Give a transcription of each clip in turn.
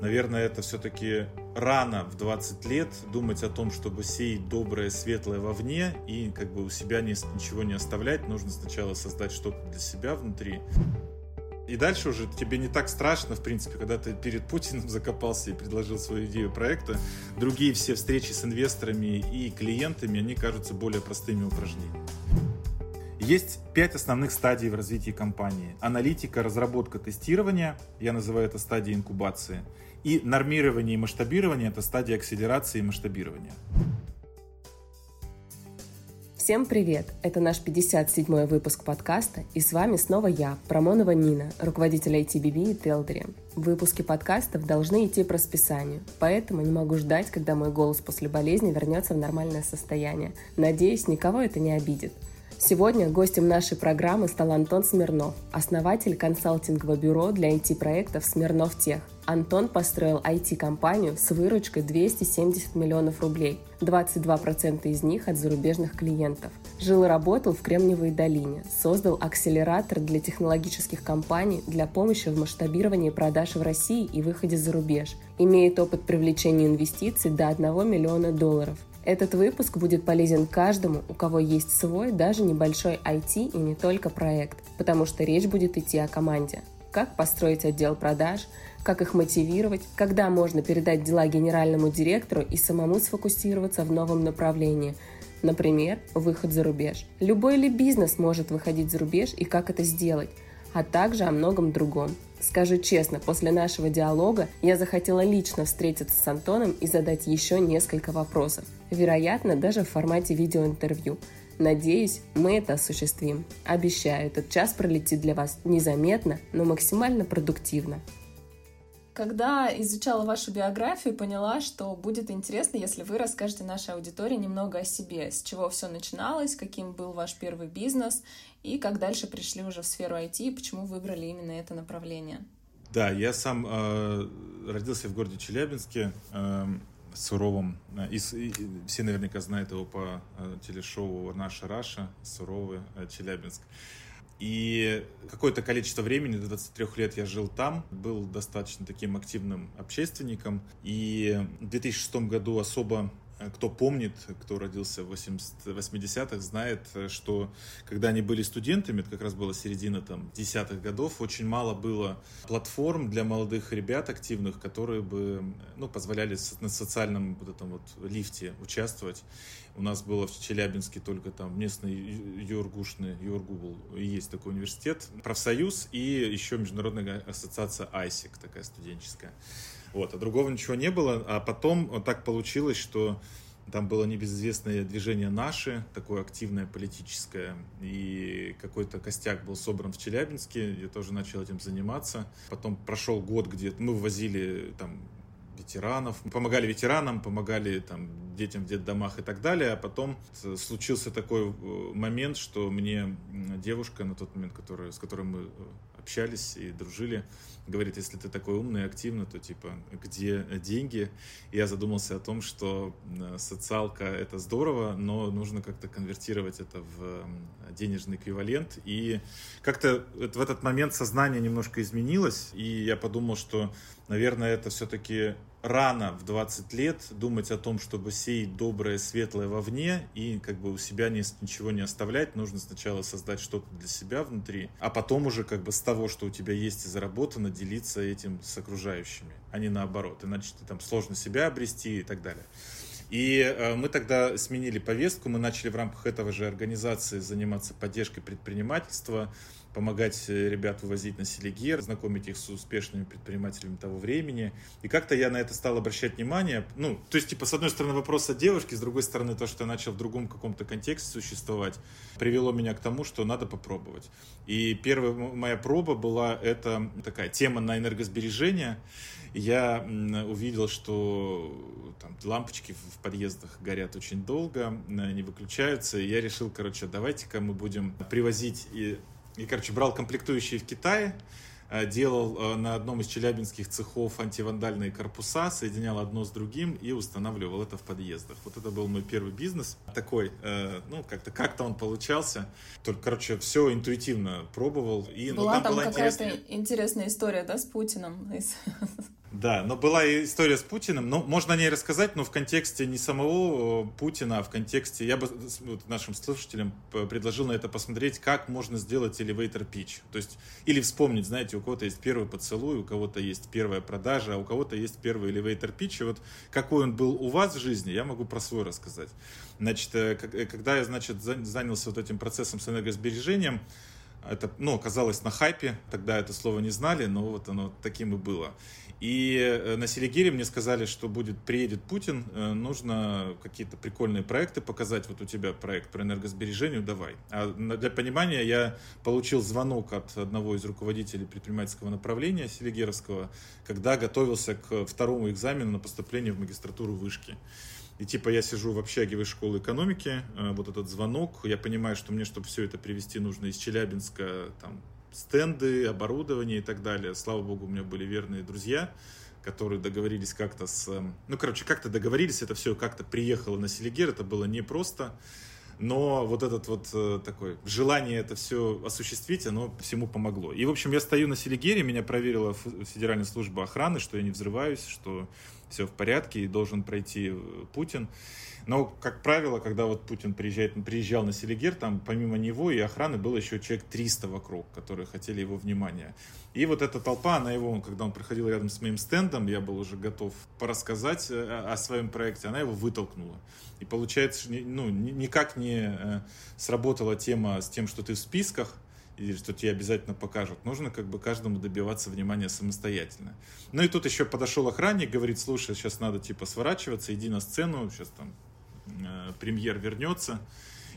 Наверное, это все-таки рано в 20 лет думать о том, чтобы сеять доброе, светлое вовне и как бы у себя не, ничего не оставлять. Нужно сначала создать что-то для себя внутри. И дальше уже тебе не так страшно, в принципе, когда ты перед Путиным закопался и предложил свою идею проекта. Другие все встречи с инвесторами и клиентами, они кажутся более простыми упражнениями. Есть пять основных стадий в развитии компании. Аналитика, разработка, тестирование, я называю это стадией инкубации. И нормирование и масштабирование – это стадия акселерации и масштабирования. Всем привет! Это наш 57-й выпуск подкаста, и с вами снова я, Промонова Нина, руководитель ITBB и Телдери. Выпуски подкастов должны идти по расписанию, поэтому не могу ждать, когда мой голос после болезни вернется в нормальное состояние. Надеюсь, никого это не обидит. Сегодня гостем нашей программы стал Антон Смирнов, основатель консалтингового бюро для IT-проектов «Смирнов Тех». Антон построил IT-компанию с выручкой 270 миллионов рублей, 22% из них от зарубежных клиентов. Жил и работал в Кремниевой долине, создал акселератор для технологических компаний для помощи в масштабировании продаж в России и выходе за рубеж. Имеет опыт привлечения инвестиций до 1 миллиона долларов – этот выпуск будет полезен каждому, у кого есть свой, даже небольшой IT и не только проект, потому что речь будет идти о команде. Как построить отдел продаж, как их мотивировать, когда можно передать дела генеральному директору и самому сфокусироваться в новом направлении, например, выход за рубеж. Любой ли бизнес может выходить за рубеж и как это сделать, а также о многом другом. Скажу честно, после нашего диалога я захотела лично встретиться с Антоном и задать еще несколько вопросов. Вероятно, даже в формате видеоинтервью. Надеюсь, мы это осуществим. Обещаю, этот час пролетит для вас незаметно, но максимально продуктивно. Когда изучала вашу биографию, поняла, что будет интересно, если вы расскажете нашей аудитории немного о себе, с чего все начиналось, каким был ваш первый бизнес и как дальше пришли уже в сферу IT и почему выбрали именно это направление. Да, я сам э, родился в городе Челябинске, э, суровом. И, и, все наверняка знают его по э, телешоу «Наша Раша», суровый э, Челябинск. И какое-то количество времени, до 23 лет я жил там, был достаточно таким активным общественником. И в 2006 году особо кто помнит, кто родился в 80-х, знает, э, что когда они были студентами, это как раз была середина там, десятых годов, очень мало было платформ для молодых ребят активных, которые бы ну, позволяли на социальном вот этом вот лифте участвовать. У нас было в Челябинске только там местный Юргушный, Юргубл, есть такой университет, профсоюз и еще международная ассоциация ISIC, такая студенческая. Вот, а другого ничего не было. А потом так получилось, что там было небезызвестное движение «Наши», такое активное политическое, и какой-то костяк был собран в Челябинске, я тоже начал этим заниматься. Потом прошел год, где мы ввозили там ветеранов, помогали ветеранам, помогали там детям в детдомах и так далее, а потом случился такой э, момент, что мне девушка на тот момент, которая, с которой мы э, общались и дружили, говорит, если ты такой умный и активный, то типа, где деньги? Я задумался о том, что социалка — это здорово, но нужно как-то конвертировать это в денежный эквивалент. И как-то в этот момент сознание немножко изменилось, и я подумал, что, наверное, это все-таки рано в 20 лет думать о том, чтобы сеять доброе, светлое вовне и как бы у себя не, ничего не оставлять. Нужно сначала создать что-то для себя внутри, а потом уже как бы с того, что у тебя есть и заработано, делиться этим с окружающими, а не наоборот. Иначе ты там сложно себя обрести и так далее. И э, мы тогда сменили повестку, мы начали в рамках этого же организации заниматься поддержкой предпринимательства, помогать э, ребят вывозить на Селигер, знакомить их с успешными предпринимателями того времени. И как-то я на это стал обращать внимание. Ну, то есть, типа, с одной стороны, вопрос о девушке, с другой стороны, то, что я начал в другом каком-то контексте существовать, привело меня к тому, что надо попробовать. И первая моя проба была, это такая тема на энергосбережение. Я увидел, что там лампочки в подъездах горят очень долго, не выключаются. И я решил, короче, давайте-ка мы будем привозить и и, короче, брал комплектующие в Китае, делал э, на одном из челябинских цехов антивандальные корпуса, соединял одно с другим и устанавливал это в подъездах. Вот это был мой первый бизнес. Такой, э, ну, как-то как-то он получался. Только, короче, все интуитивно пробовал. И, ну, была ну, там, там была какая-то интересная... интересная история, да, с Путиным? Да, но была история с Путиным, но можно о ней рассказать, но в контексте не самого э, Путина, а в контексте, я бы нашим слушателям предложил на это посмотреть, как можно сделать elevator pitch. То есть, или вспомнить, знаете, у кого-то есть первый поцелуй, у кого-то есть первая продажа, а у кого-то есть первый pitch. И вот какой он был у вас в жизни, я могу про свой рассказать. Значит, э, э, когда я, значит, занялся вот этим процессом с энергосбережением, это, ну, оказалось на хайпе, тогда это слово не знали, но вот оно таким и было. И э, на Селигере мне сказали, что будет, приедет Путин, э, нужно какие-то прикольные проекты показать. Вот у тебя проект по энергосбережению, давай. А для понимания я получил звонок от одного из руководителей предпринимательского направления Селигеровского, когда готовился к второму экзамену на поступление в магистратуру вышки. И типа я сижу в общаге в школы экономики, э, вот этот звонок, я понимаю, что мне, чтобы все это привести, нужно из Челябинска там стенды, оборудование и так далее. Слава богу, у меня были верные друзья, которые договорились как-то с... Эм, ну, короче, как-то договорились, это все как-то приехало на Селигер, это было непросто. Но вот этот вот э, такое желание это все осуществить, оно всему помогло. И, в общем, я стою на Селигере, меня проверила Федеральная служба охраны, что я не взрываюсь, что все в порядке и должен пройти э, Путин. Но, как правило, когда вот Путин приезжает, приезжал на Селигер, там помимо него и охраны было еще человек 300 вокруг, которые хотели его внимания. И вот эта толпа, она его, когда он проходил рядом с моим стендом, я был уже готов порассказать э, о своем проекте, она его вытолкнула. И получается, ну, никак не э, сработала тема с тем, что ты в списках, и что тебе обязательно покажут. Нужно как бы каждому добиваться внимания самостоятельно. Ну и тут еще подошел охранник, говорит, слушай, сейчас надо типа сворачиваться, иди на сцену, сейчас там премьер вернется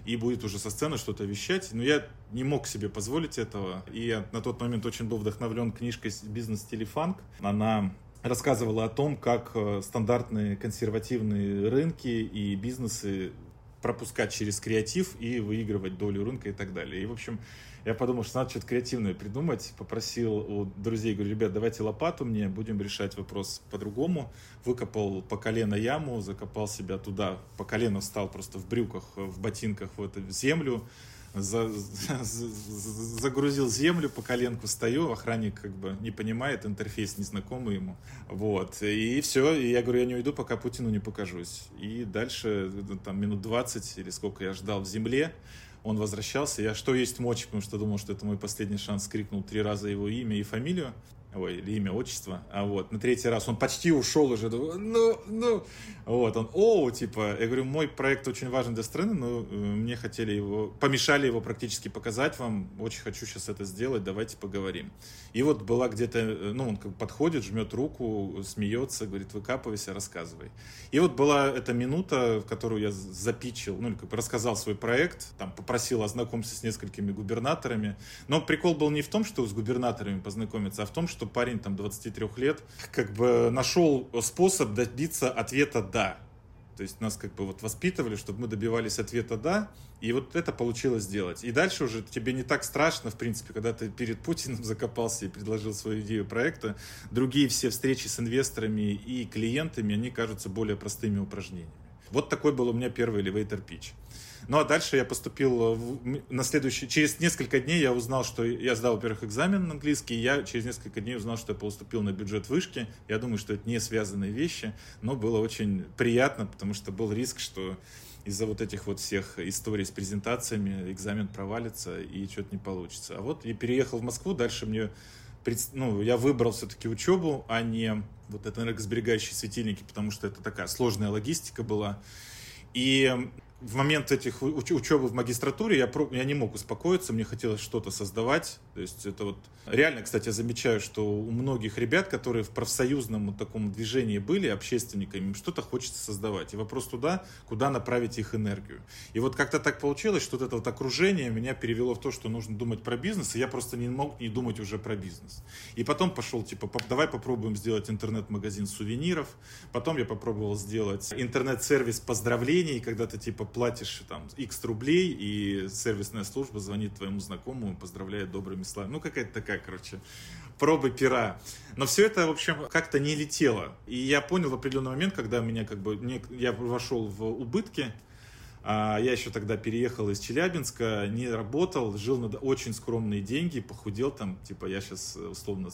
и будет уже со сцены что-то вещать. Но я не мог себе позволить этого. И я на тот момент очень был вдохновлен книжкой «Бизнес Телефанк». Она рассказывала о том, как э, стандартные консервативные рынки и бизнесы пропускать через креатив и выигрывать долю рынка и так далее. И, в общем, я подумал, что надо что-то креативное придумать. Попросил у друзей, говорю, ребят, давайте лопату мне, будем решать вопрос по-другому. Выкопал по колено яму, закопал себя туда, по колено встал просто в брюках, в ботинках в эту землю, за, за, загрузил землю, по коленку стою, охранник как бы не понимает, интерфейс незнакомый ему. Вот, и все, и я говорю, я не уйду, пока Путину не покажусь. И дальше, там, минут 20 или сколько я ждал в земле, он возвращался. Я что есть мочь, потому что думал, что это мой последний шанс, крикнул три раза его имя и фамилию ой, или имя, отчество, а вот, на третий раз он почти ушел уже, ну, ну, вот, он, о, типа, я говорю, мой проект очень важен для страны, но э, мне хотели его, помешали его практически показать вам, очень хочу сейчас это сделать, давайте поговорим. И вот была где-то, э, ну, он как подходит, жмет руку, смеется, говорит, выкапывайся, рассказывай. И вот была эта минута, в которую я запичил, ну, как бы рассказал свой проект, там, попросил ознакомиться с несколькими губернаторами, но прикол был не в том, что с губернаторами познакомиться, а в том, что что парень там 23 лет как бы нашел способ добиться ответа «да». То есть нас как бы вот воспитывали, чтобы мы добивались ответа «да», и вот это получилось сделать. И дальше уже тебе не так страшно, в принципе, когда ты перед Путиным закопался и предложил свою идею проекта. Другие все встречи с инвесторами и клиентами, они кажутся более простыми упражнениями. Вот такой был у меня первый elevator pitch. Ну а дальше я поступил в, на следующий... Через несколько дней я узнал, что я сдал, во-первых, экзамен на английский, и я через несколько дней узнал, что я поступил на бюджет вышки. Я думаю, что это не связанные вещи, но было очень приятно, потому что был риск, что из-за вот этих вот всех историй с презентациями экзамен провалится и что-то не получится. А вот я переехал в Москву, дальше мне ну, я выбрал все-таки учебу, а не вот это энергосберегающие светильники, потому что это такая сложная логистика была. И в момент этих уч- учебы в магистратуре я, про, я не мог успокоиться, мне хотелось что-то создавать. То есть это вот реально, кстати, я замечаю, что у многих ребят, которые в профсоюзном таком движении были общественниками, им что-то хочется создавать. И вопрос туда, куда направить их энергию. И вот как-то так получилось, что вот это вот окружение меня перевело в то, что нужно думать про бизнес, и я просто не мог не думать уже про бизнес. И потом пошел, типа, давай попробуем сделать интернет-магазин сувениров. Потом я попробовал сделать интернет-сервис поздравлений, когда ты, типа, платишь там x рублей, и сервисная служба звонит твоему знакомому, поздравляет добрыми словами. Ну, какая-то такая, короче, пробы пера. Но все это, в общем, как-то не летело. И я понял в определенный момент, когда меня как бы, я вошел в убытки, А я еще тогда переехал из Челябинска, не работал, жил на очень скромные деньги, похудел там, типа я сейчас условно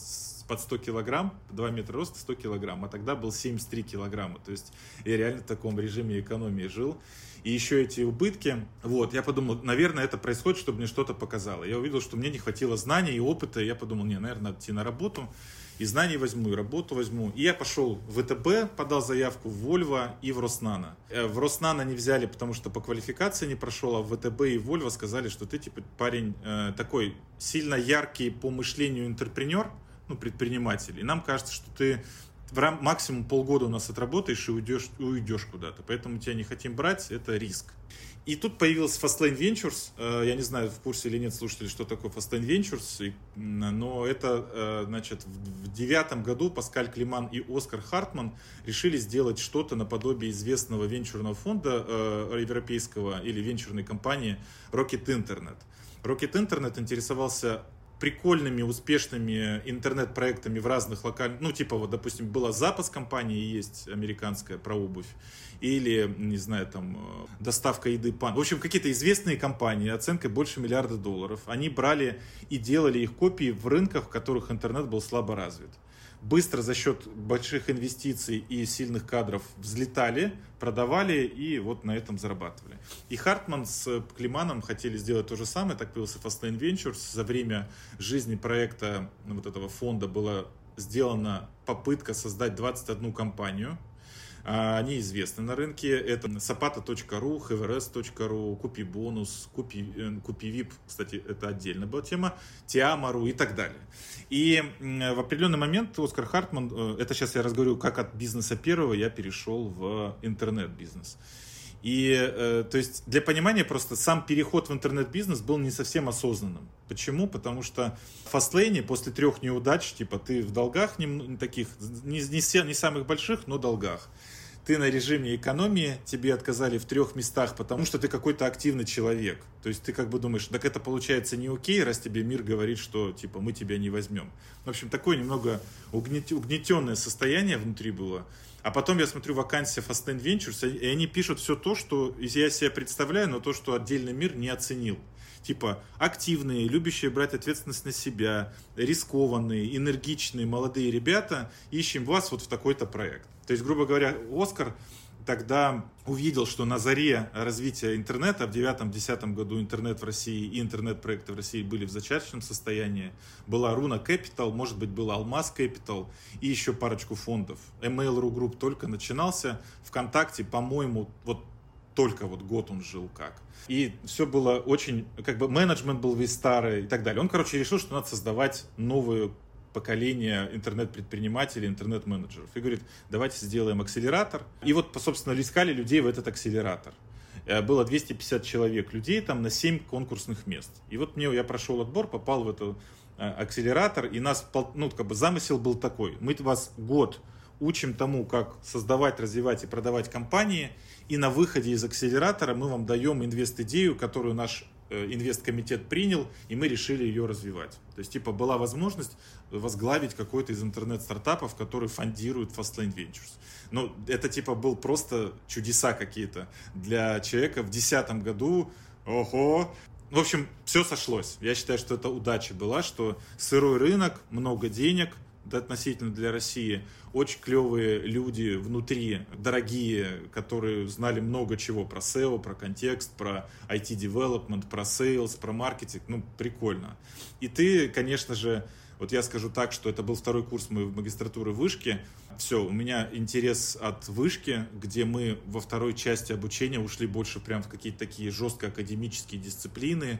под 100 килограмм, 2 метра роста, 100 килограмм, а тогда был 73 килограмма. То есть я реально в таком режиме экономии жил. И еще эти убытки, вот, я подумал, наверное, это происходит, чтобы мне что-то показало. Я увидел, что мне не хватило знаний и опыта, и я подумал, не, наверное, надо идти на работу и знаний возьму, и работу возьму. И я пошел в ВТБ, подал заявку в Вольво и в Роснано. Э, в Роснано не взяли, потому что по квалификации не прошел, а в ВТБ и Вольво сказали, что ты типа парень э, такой сильно яркий по мышлению интерпренер, ну, предприниматель. И нам кажется, что ты в рам- максимум полгода у нас отработаешь и уйдешь, уйдешь куда-то. Поэтому тебя не хотим брать, это риск. И тут появился Fastlane Ventures. Э, я не знаю, в курсе или нет слушатели, что такое Fastlane Ventures. Но это, э, значит, в девятом году Паскаль Климан и Оскар Хартман решили сделать что-то наподобие известного венчурного фонда э, европейского или венчурной компании Rocket Internet. Rocket Internet интересовался прикольными, успешными интернет-проектами в разных локальных, ну, типа, вот, допустим, была запас компании, есть американская про обувь, или, не знаю, там, э, доставка еды пан. В общем, какие-то известные компании, оценкой больше миллиарда долларов, они брали и делали их копии в рынках, в которых интернет был слабо развит быстро за счет больших инвестиций и сильных кадров взлетали, продавали и вот на этом зарабатывали. И Хартман с Климаном хотели сделать то же самое, так появился Fastlane Ventures. За время жизни проекта ну, вот этого фонда была сделана попытка создать 21 компанию, они известны на рынке. Это sapata.ru, hevres.ru, Купи бонус, Купи, э, Купи VIP, кстати, это отдельная была тема, Tiamaru и так далее. И в определенный момент Оскар Хартман, э, это сейчас я разговариваю как от бизнеса первого, я перешел в интернет-бизнес. И, э, то есть, для понимания просто сам переход в интернет-бизнес был не совсем осознанным. Почему? Потому что в фастлейне после трех неудач, типа, ты в долгах не, таких, не, не, не самых больших, но долгах ты на режиме экономии, тебе отказали в трех местах, потому что ты какой-то активный человек. То есть ты как бы думаешь, так это получается не окей, раз тебе мир говорит, что типа мы тебя не возьмем. В общем, такое немного угнетенное состояние внутри было. А потом я смотрю вакансия Fast Ventures, и они пишут все то, что я себе представляю, но то, что отдельный мир не оценил типа активные, любящие брать ответственность на себя, рискованные, энергичные молодые ребята, ищем вас вот в такой-то проект. То есть, грубо говоря, Оскар тогда увидел, что на заре развития интернета в 2009-2010 году интернет в России и интернет-проекты в России были в зачаточном состоянии. Была Руна Capital, может быть, был Алмаз Capital и еще парочку фондов. Mail.ru Group только начинался. ВКонтакте, по-моему, вот только вот год он жил как. И все было очень, как бы менеджмент был весь старый и так далее. Он, короче, решил, что надо создавать новую поколение интернет-предпринимателей, интернет-менеджеров. И говорит, давайте сделаем акселератор. И вот, собственно, искали людей в этот акселератор. Э, было 250 человек людей там на 7 конкурсных мест. И вот мне, я прошел отбор, попал в этот э, акселератор, и нас, ну, как бы замысел был такой. Мы вас год учим тому, как создавать, развивать и продавать компании, и на выходе из акселератора мы вам даем инвест-идею, которую наш Э, инвесткомитет принял, и мы решили ее развивать. То есть, типа, была возможность возглавить какой-то из интернет-стартапов, который фондирует Fastlane Ventures. Ну, это, типа, был просто чудеса какие-то для человека в 2010 году. Ого! В общем, все сошлось. Я считаю, что это удача была, что сырой рынок, много денег – относительно для России, очень клевые люди внутри, дорогие, которые знали много чего про SEO, про контекст, про IT-development, про sales, про маркетинг. Ну, прикольно. И ты, конечно же, вот я скажу так, что это был второй курс моей магистратуры вышки. Все, у меня интерес от вышки, где мы во второй части обучения ушли больше прям в какие-то такие жестко академические дисциплины,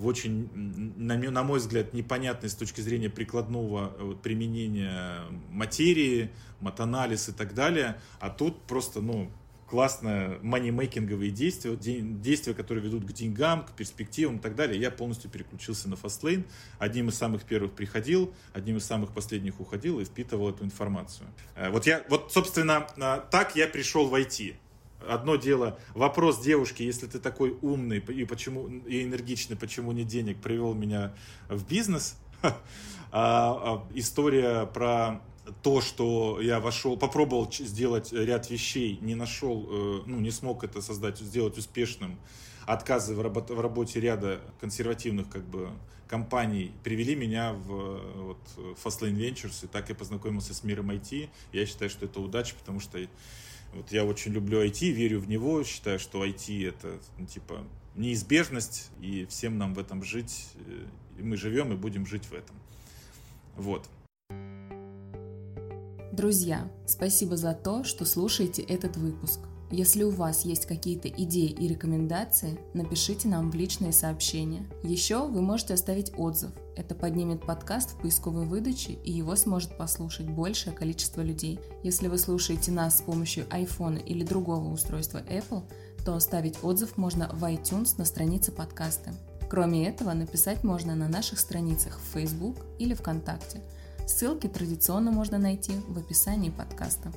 в очень, на, на мой взгляд, непонятной с точки зрения прикладного э, применения материи, матанализ и так далее. А тут просто, ну, классные манимейкинговые действия, действия, которые ведут к деньгам, к перспективам и так далее. Я полностью переключился на Fastlane. Одним из самых первых приходил, одним из самых последних уходил и впитывал эту информацию. Э, вот я, вот, собственно, э, так я пришел в IT. Одно дело, вопрос девушки, если ты такой умный и, почему, и энергичный, почему нет денег, привел меня в бизнес. А, а, история про то, что я вошел, попробовал сделать ряд вещей, не нашел, э, ну, не смог это создать, сделать успешным, отказы в, работе, в работе ряда консервативных как бы компаний привели меня в вот, Fastlane Ventures, и так я познакомился с миром IT. Я считаю, что это удача, потому что вот я очень люблю IT, верю в него, считаю, что IT это ну, типа неизбежность, и всем нам в этом жить. Э, и мы живем и будем жить в этом. Вот. Друзья, спасибо за то, что слушаете этот выпуск. Если у вас есть какие-то идеи и рекомендации, напишите нам в личные сообщения. Еще вы можете оставить отзыв. Это поднимет подкаст в поисковой выдаче, и его сможет послушать большее количество людей. Если вы слушаете нас с помощью iPhone или другого устройства Apple, то оставить отзыв можно в iTunes на странице подкаста. Кроме этого, написать можно на наших страницах в Facebook или ВКонтакте. Ссылки традиционно можно найти в описании подкаста.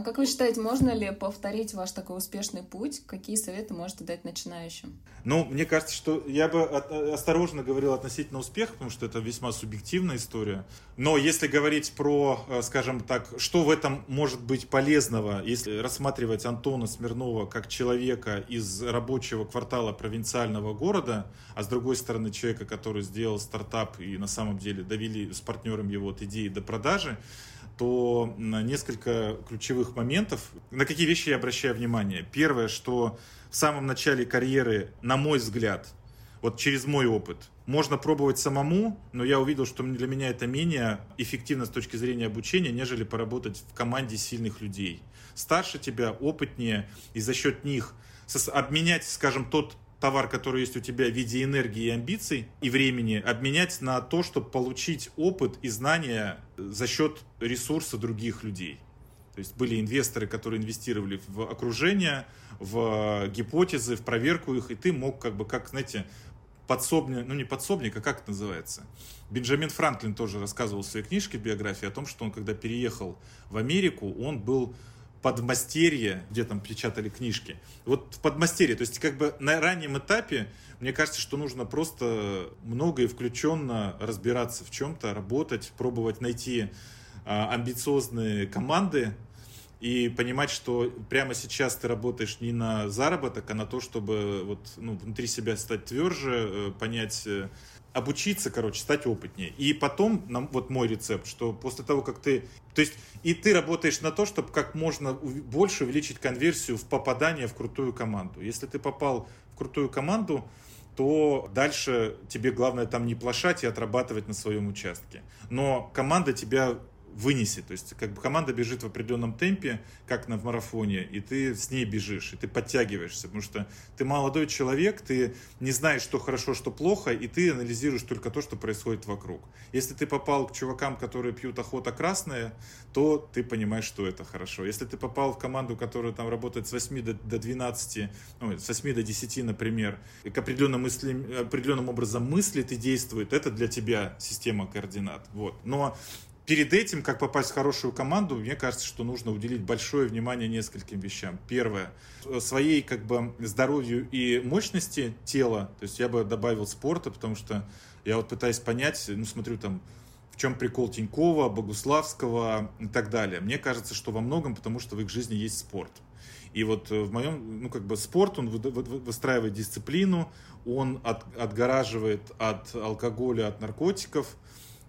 А как вы считаете, можно ли повторить ваш такой успешный путь? Какие советы можете дать начинающим? Ну, мне кажется, что я бы осторожно говорил относительно успеха, потому что это весьма субъективная история. Но если говорить про, э, скажем так, что в этом может быть полезного, если рассматривать Антона Смирнова как человека из рабочего квартала провинциального города, а с другой стороны человека, который сделал стартап и на самом деле довели с партнером его от идеи до продажи, то несколько ключевых моментов. На какие вещи я обращаю внимание? Первое, что в самом начале карьеры, на мой взгляд, вот через мой опыт, можно пробовать самому, но я увидел, что для меня это менее эффективно с точки зрения обучения, нежели поработать в команде сильных людей. Старше тебя, опытнее, и за счет них обменять, скажем, тот товар, который есть у тебя в виде энергии и амбиций и времени, обменять на то, чтобы получить опыт и знания за счет ресурса других людей. То есть были инвесторы, которые инвестировали в окружение, в гипотезы, в проверку их, и ты мог как бы, как, знаете, подсобник, ну не подсобник, а как это называется? Бенджамин Франклин тоже рассказывал в своей книжке биографии о том, что он, когда переехал в Америку, он был подмастерье, где там печатали книжки. Вот в подмастерье, то есть как бы на раннем этапе, мне кажется, что нужно просто много и включенно разбираться в чем-то, работать, пробовать найти а, амбициозные команды, и понимать, что прямо сейчас ты работаешь не на заработок, а на то, чтобы вот, ну, внутри себя стать тверже, э, понять, э, обучиться, короче, стать опытнее. И потом, нам, вот мой рецепт, что после того, как ты... То есть и ты работаешь на то, чтобы как можно больше увеличить конверсию в попадание в крутую команду. Если ты попал в крутую команду, то дальше тебе главное там не плашать и отрабатывать на своем участке. Но команда тебя вынесет. То есть как бы команда бежит в определенном темпе, как на марафоне, и ты с ней бежишь, и ты подтягиваешься, потому что ты молодой человек, ты не знаешь, что хорошо, что плохо, и ты анализируешь только то, что происходит вокруг. Если ты попал к чувакам, которые пьют охота красная, то ты понимаешь, что это хорошо. Если ты попал в команду, которая там работает с 8 до, до 12, ну, с 8 до 10, например, и к определенным, мысли, определенным образом мыслит и действует, это для тебя система координат. Вот. Но перед этим, как попасть в хорошую команду, мне кажется, что нужно уделить большое внимание нескольким вещам. Первое, своей как бы здоровью и мощности тела, то есть я бы добавил спорта, потому что я вот пытаюсь понять, ну смотрю там, в чем прикол Тинькова, Богуславского и так далее. Мне кажется, что во многом потому, что в их жизни есть спорт. И вот в моем, ну как бы спорт, он выстраивает дисциплину, он от, отгораживает от алкоголя, от наркотиков,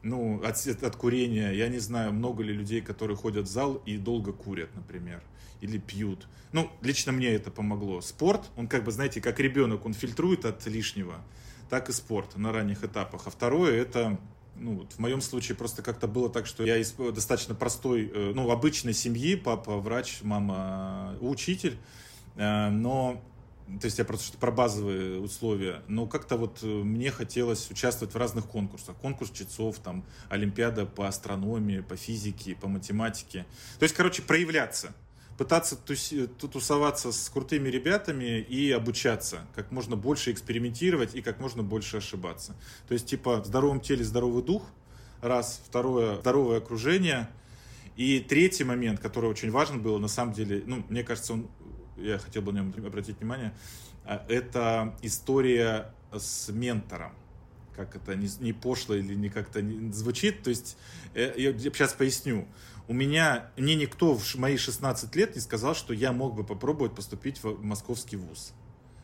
ну, от, от курения, я не знаю, много ли людей, которые ходят в зал и долго курят, например, или пьют. Ну, лично мне это помогло. Спорт, он как бы, знаете, как ребенок, он фильтрует от лишнего, так и спорт на ранних этапах. А второе, это ну, вот в моем случае просто как-то было так, что я из достаточно простой, э, ну, обычной семьи, папа врач, мама учитель, э, но то есть я просто что про базовые условия, но как-то вот э, мне хотелось участвовать в разных конкурсах. Конкурс чтецов, там, Олимпиада по астрономии, по физике, по математике. То есть, короче, проявляться пытаться тусоваться с крутыми ребятами и обучаться, как можно больше экспериментировать и как можно больше ошибаться. То есть, типа, в здоровом теле здоровый дух, раз, второе, здоровое окружение, и третий момент, который очень важен был, на самом деле, ну, мне кажется, он я хотел бы на нем обратить внимание, а, это история с ментором. как это не, не пошло или не как-то не звучит. То есть, э, я, я сейчас поясню. У меня, мне никто в мои 16 лет не сказал, что я мог бы попробовать поступить в московский вуз.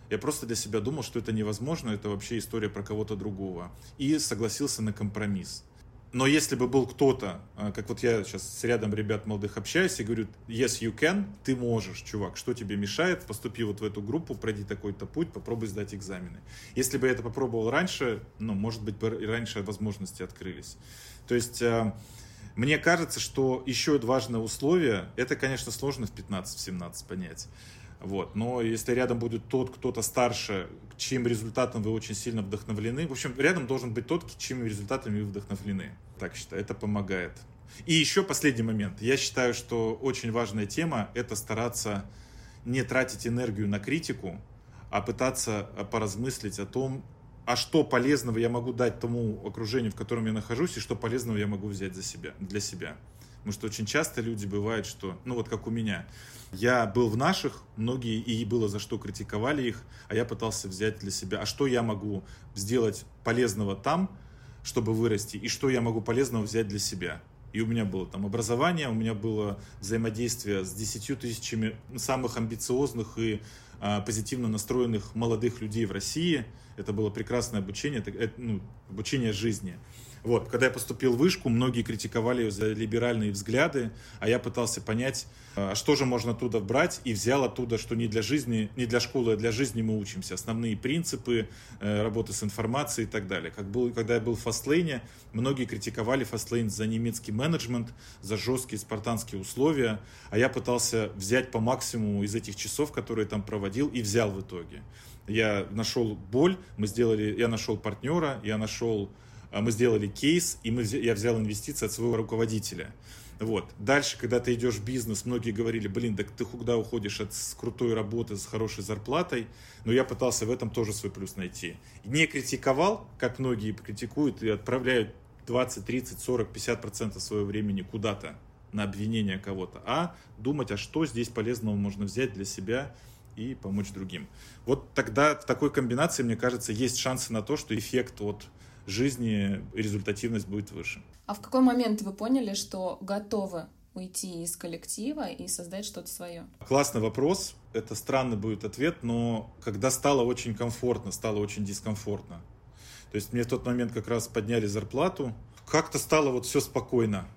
Я просто для себя думал, что это невозможно, это вообще история про кого-то другого. И согласился на компромисс. Но если бы был кто-то, а, как вот я сейчас с рядом ребят молодых общаюсь и говорю, yes, you can, ты можешь, чувак, что тебе мешает, поступи вот в эту группу, пройди такой-то путь, попробуй сдать экзамены. Если бы я это попробовал раньше, ну, может быть, раньше возможности открылись. То есть, а, мне кажется, что еще важное условие, это, конечно, сложно в 15-17 понять, вот. Но если рядом будет тот, кто-то старше, чьим результатом вы очень сильно вдохновлены, в общем, рядом должен быть тот, чьими результатами вы вдохновлены. Так считаю, это помогает. И еще последний момент. Я считаю, что очень важная тема – это стараться не тратить энергию на критику, а пытаться поразмыслить о том, а что полезного я могу дать тому окружению, в котором я нахожусь, и что полезного я могу взять за себя, для себя. Потому что очень часто люди бывают, что, ну вот как у меня, я был в наших, многие и было за что критиковали их, а я пытался взять для себя, а что я могу сделать полезного там, чтобы вырасти, и что я могу полезного взять для себя. И у меня было там образование, у меня было взаимодействие с десятью тысячами самых амбициозных и а, позитивно настроенных молодых людей в России. Это было прекрасное обучение, это, это, ну, обучение жизни. Вот, когда я поступил в вышку, многие критиковали ее за либеральные взгляды, а я пытался понять, а что же можно оттуда брать, и взял оттуда, что не для жизни, не для школы, а для жизни мы учимся. Основные принципы э, работы с информацией и так далее. Как был, когда я был в Фастлейне, многие критиковали Фастлейн за немецкий менеджмент, за жесткие спартанские условия, а я пытался взять по максимуму из этих часов, которые там проводил, и взял в итоге. Я нашел боль, мы сделали, я нашел партнера, я нашел а мы сделали кейс, и мы, я взял инвестиции от своего руководителя. Вот. Дальше, когда ты идешь в бизнес, многие говорили, блин, так ты куда уходишь от с крутой работы, с хорошей зарплатой, но я пытался в этом тоже свой плюс найти. Не критиковал, как многие критикуют и отправляют 20, 30, 40, 50 процентов своего времени куда-то на обвинение кого-то, а думать, а что здесь полезного можно взять для себя и помочь другим. Вот тогда в такой комбинации, мне кажется, есть шансы на то, что эффект от жизни результативность будет выше. А в какой момент вы поняли, что готовы уйти из коллектива и создать что-то свое? Классный вопрос. Это странный будет ответ, но когда стало очень комфортно, стало очень дискомфортно. То есть мне в тот момент как раз подняли зарплату, как-то стало вот все спокойно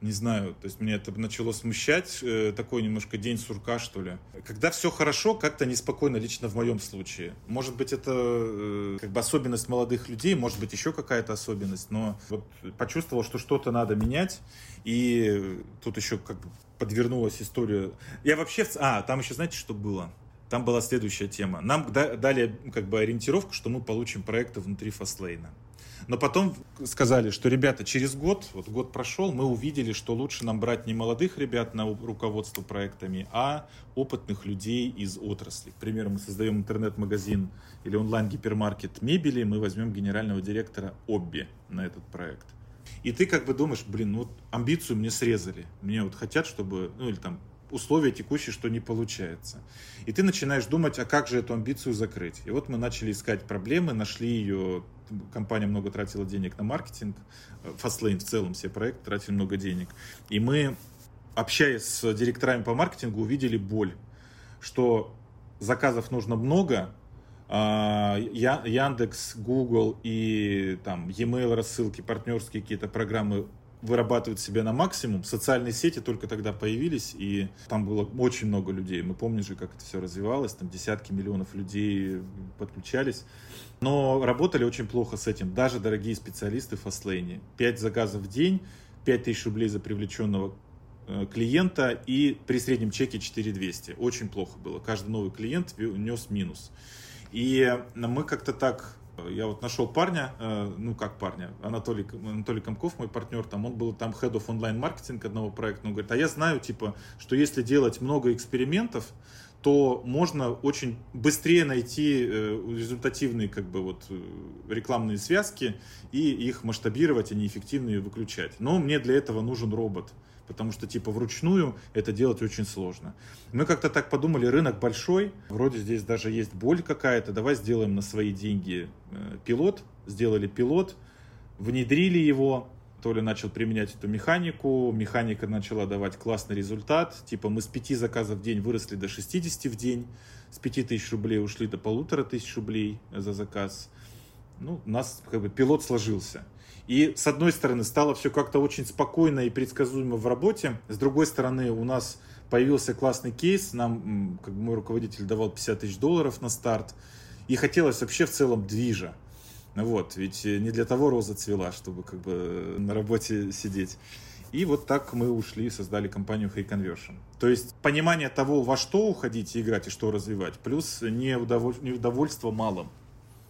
не знаю, то есть меня это начало смущать, э, такой немножко день сурка, что ли. Когда все хорошо, как-то неспокойно лично в моем случае. Может быть, это э, как бы особенность молодых людей, может быть, еще какая-то особенность, но вот почувствовал, что что-то надо менять, и тут еще как бы подвернулась история. Я вообще... А, там еще знаете, что было? Там была следующая тема. Нам дали как бы ориентировку, что мы получим проекты внутри Фастлейна. Но потом сказали, что, ребята, через год, вот год прошел, мы увидели, что лучше нам брать не молодых ребят на руководство проектами, а опытных людей из отрасли. К примеру, мы создаем интернет-магазин или онлайн-гипермаркет мебели, мы возьмем генерального директора Обби на этот проект. И ты как бы думаешь, блин, ну вот амбицию мне срезали. Мне вот хотят, чтобы, ну или там условия текущие, что не получается. И ты начинаешь думать, а как же эту амбицию закрыть? И вот мы начали искать проблемы, нашли ее, компания много тратила денег на маркетинг, Fastlane в целом все проекты тратили много денег. И мы, общаясь с директорами по маркетингу, увидели боль, что заказов нужно много, а, Яндекс, Google и там e-mail рассылки, партнерские какие-то программы вырабатывать себя на максимум. Социальные сети только тогда появились, и там было очень много людей. Мы помним же, как это все развивалось, там десятки миллионов людей подключались. Но работали очень плохо с этим, даже дорогие специалисты в Фастлейне. 5 заказов в день, 5 тысяч рублей за привлеченного э, клиента и при среднем чеке 4200. Очень плохо было. Каждый новый клиент нес минус. И мы как-то так я вот нашел парня, э, ну как парня, Анатолий, Анатолий Комков, мой партнер, там он был там head of онлайн маркетинг одного проекта, он говорит, а я знаю, типа, что если делать много экспериментов, то можно очень быстрее найти э, результативные как бы вот э, рекламные связки и их масштабировать, а не эффективные выключать. Но мне для этого нужен робот, потому что типа вручную это делать очень сложно. Мы как-то так подумали, рынок большой, вроде здесь даже есть боль какая-то, давай сделаем на свои деньги э, пилот, сделали пилот, внедрили его, Толя начал применять эту механику, механика начала давать классный результат. Типа мы с 5 заказов в день выросли до 60 в день, с 5 тысяч рублей ушли до полутора тысяч рублей за заказ. Ну, у нас как бы пилот сложился. И с одной стороны стало все как-то очень спокойно и предсказуемо в работе, с другой стороны у нас появился классный кейс, нам как бы мой руководитель давал 50 тысяч долларов на старт, и хотелось вообще в целом движа. Вот, ведь не для того роза цвела, чтобы как бы на работе сидеть. И вот так мы ушли и создали компанию Hey Conversion. То есть понимание того, во что уходить и играть, и что развивать, плюс неудовольство малым.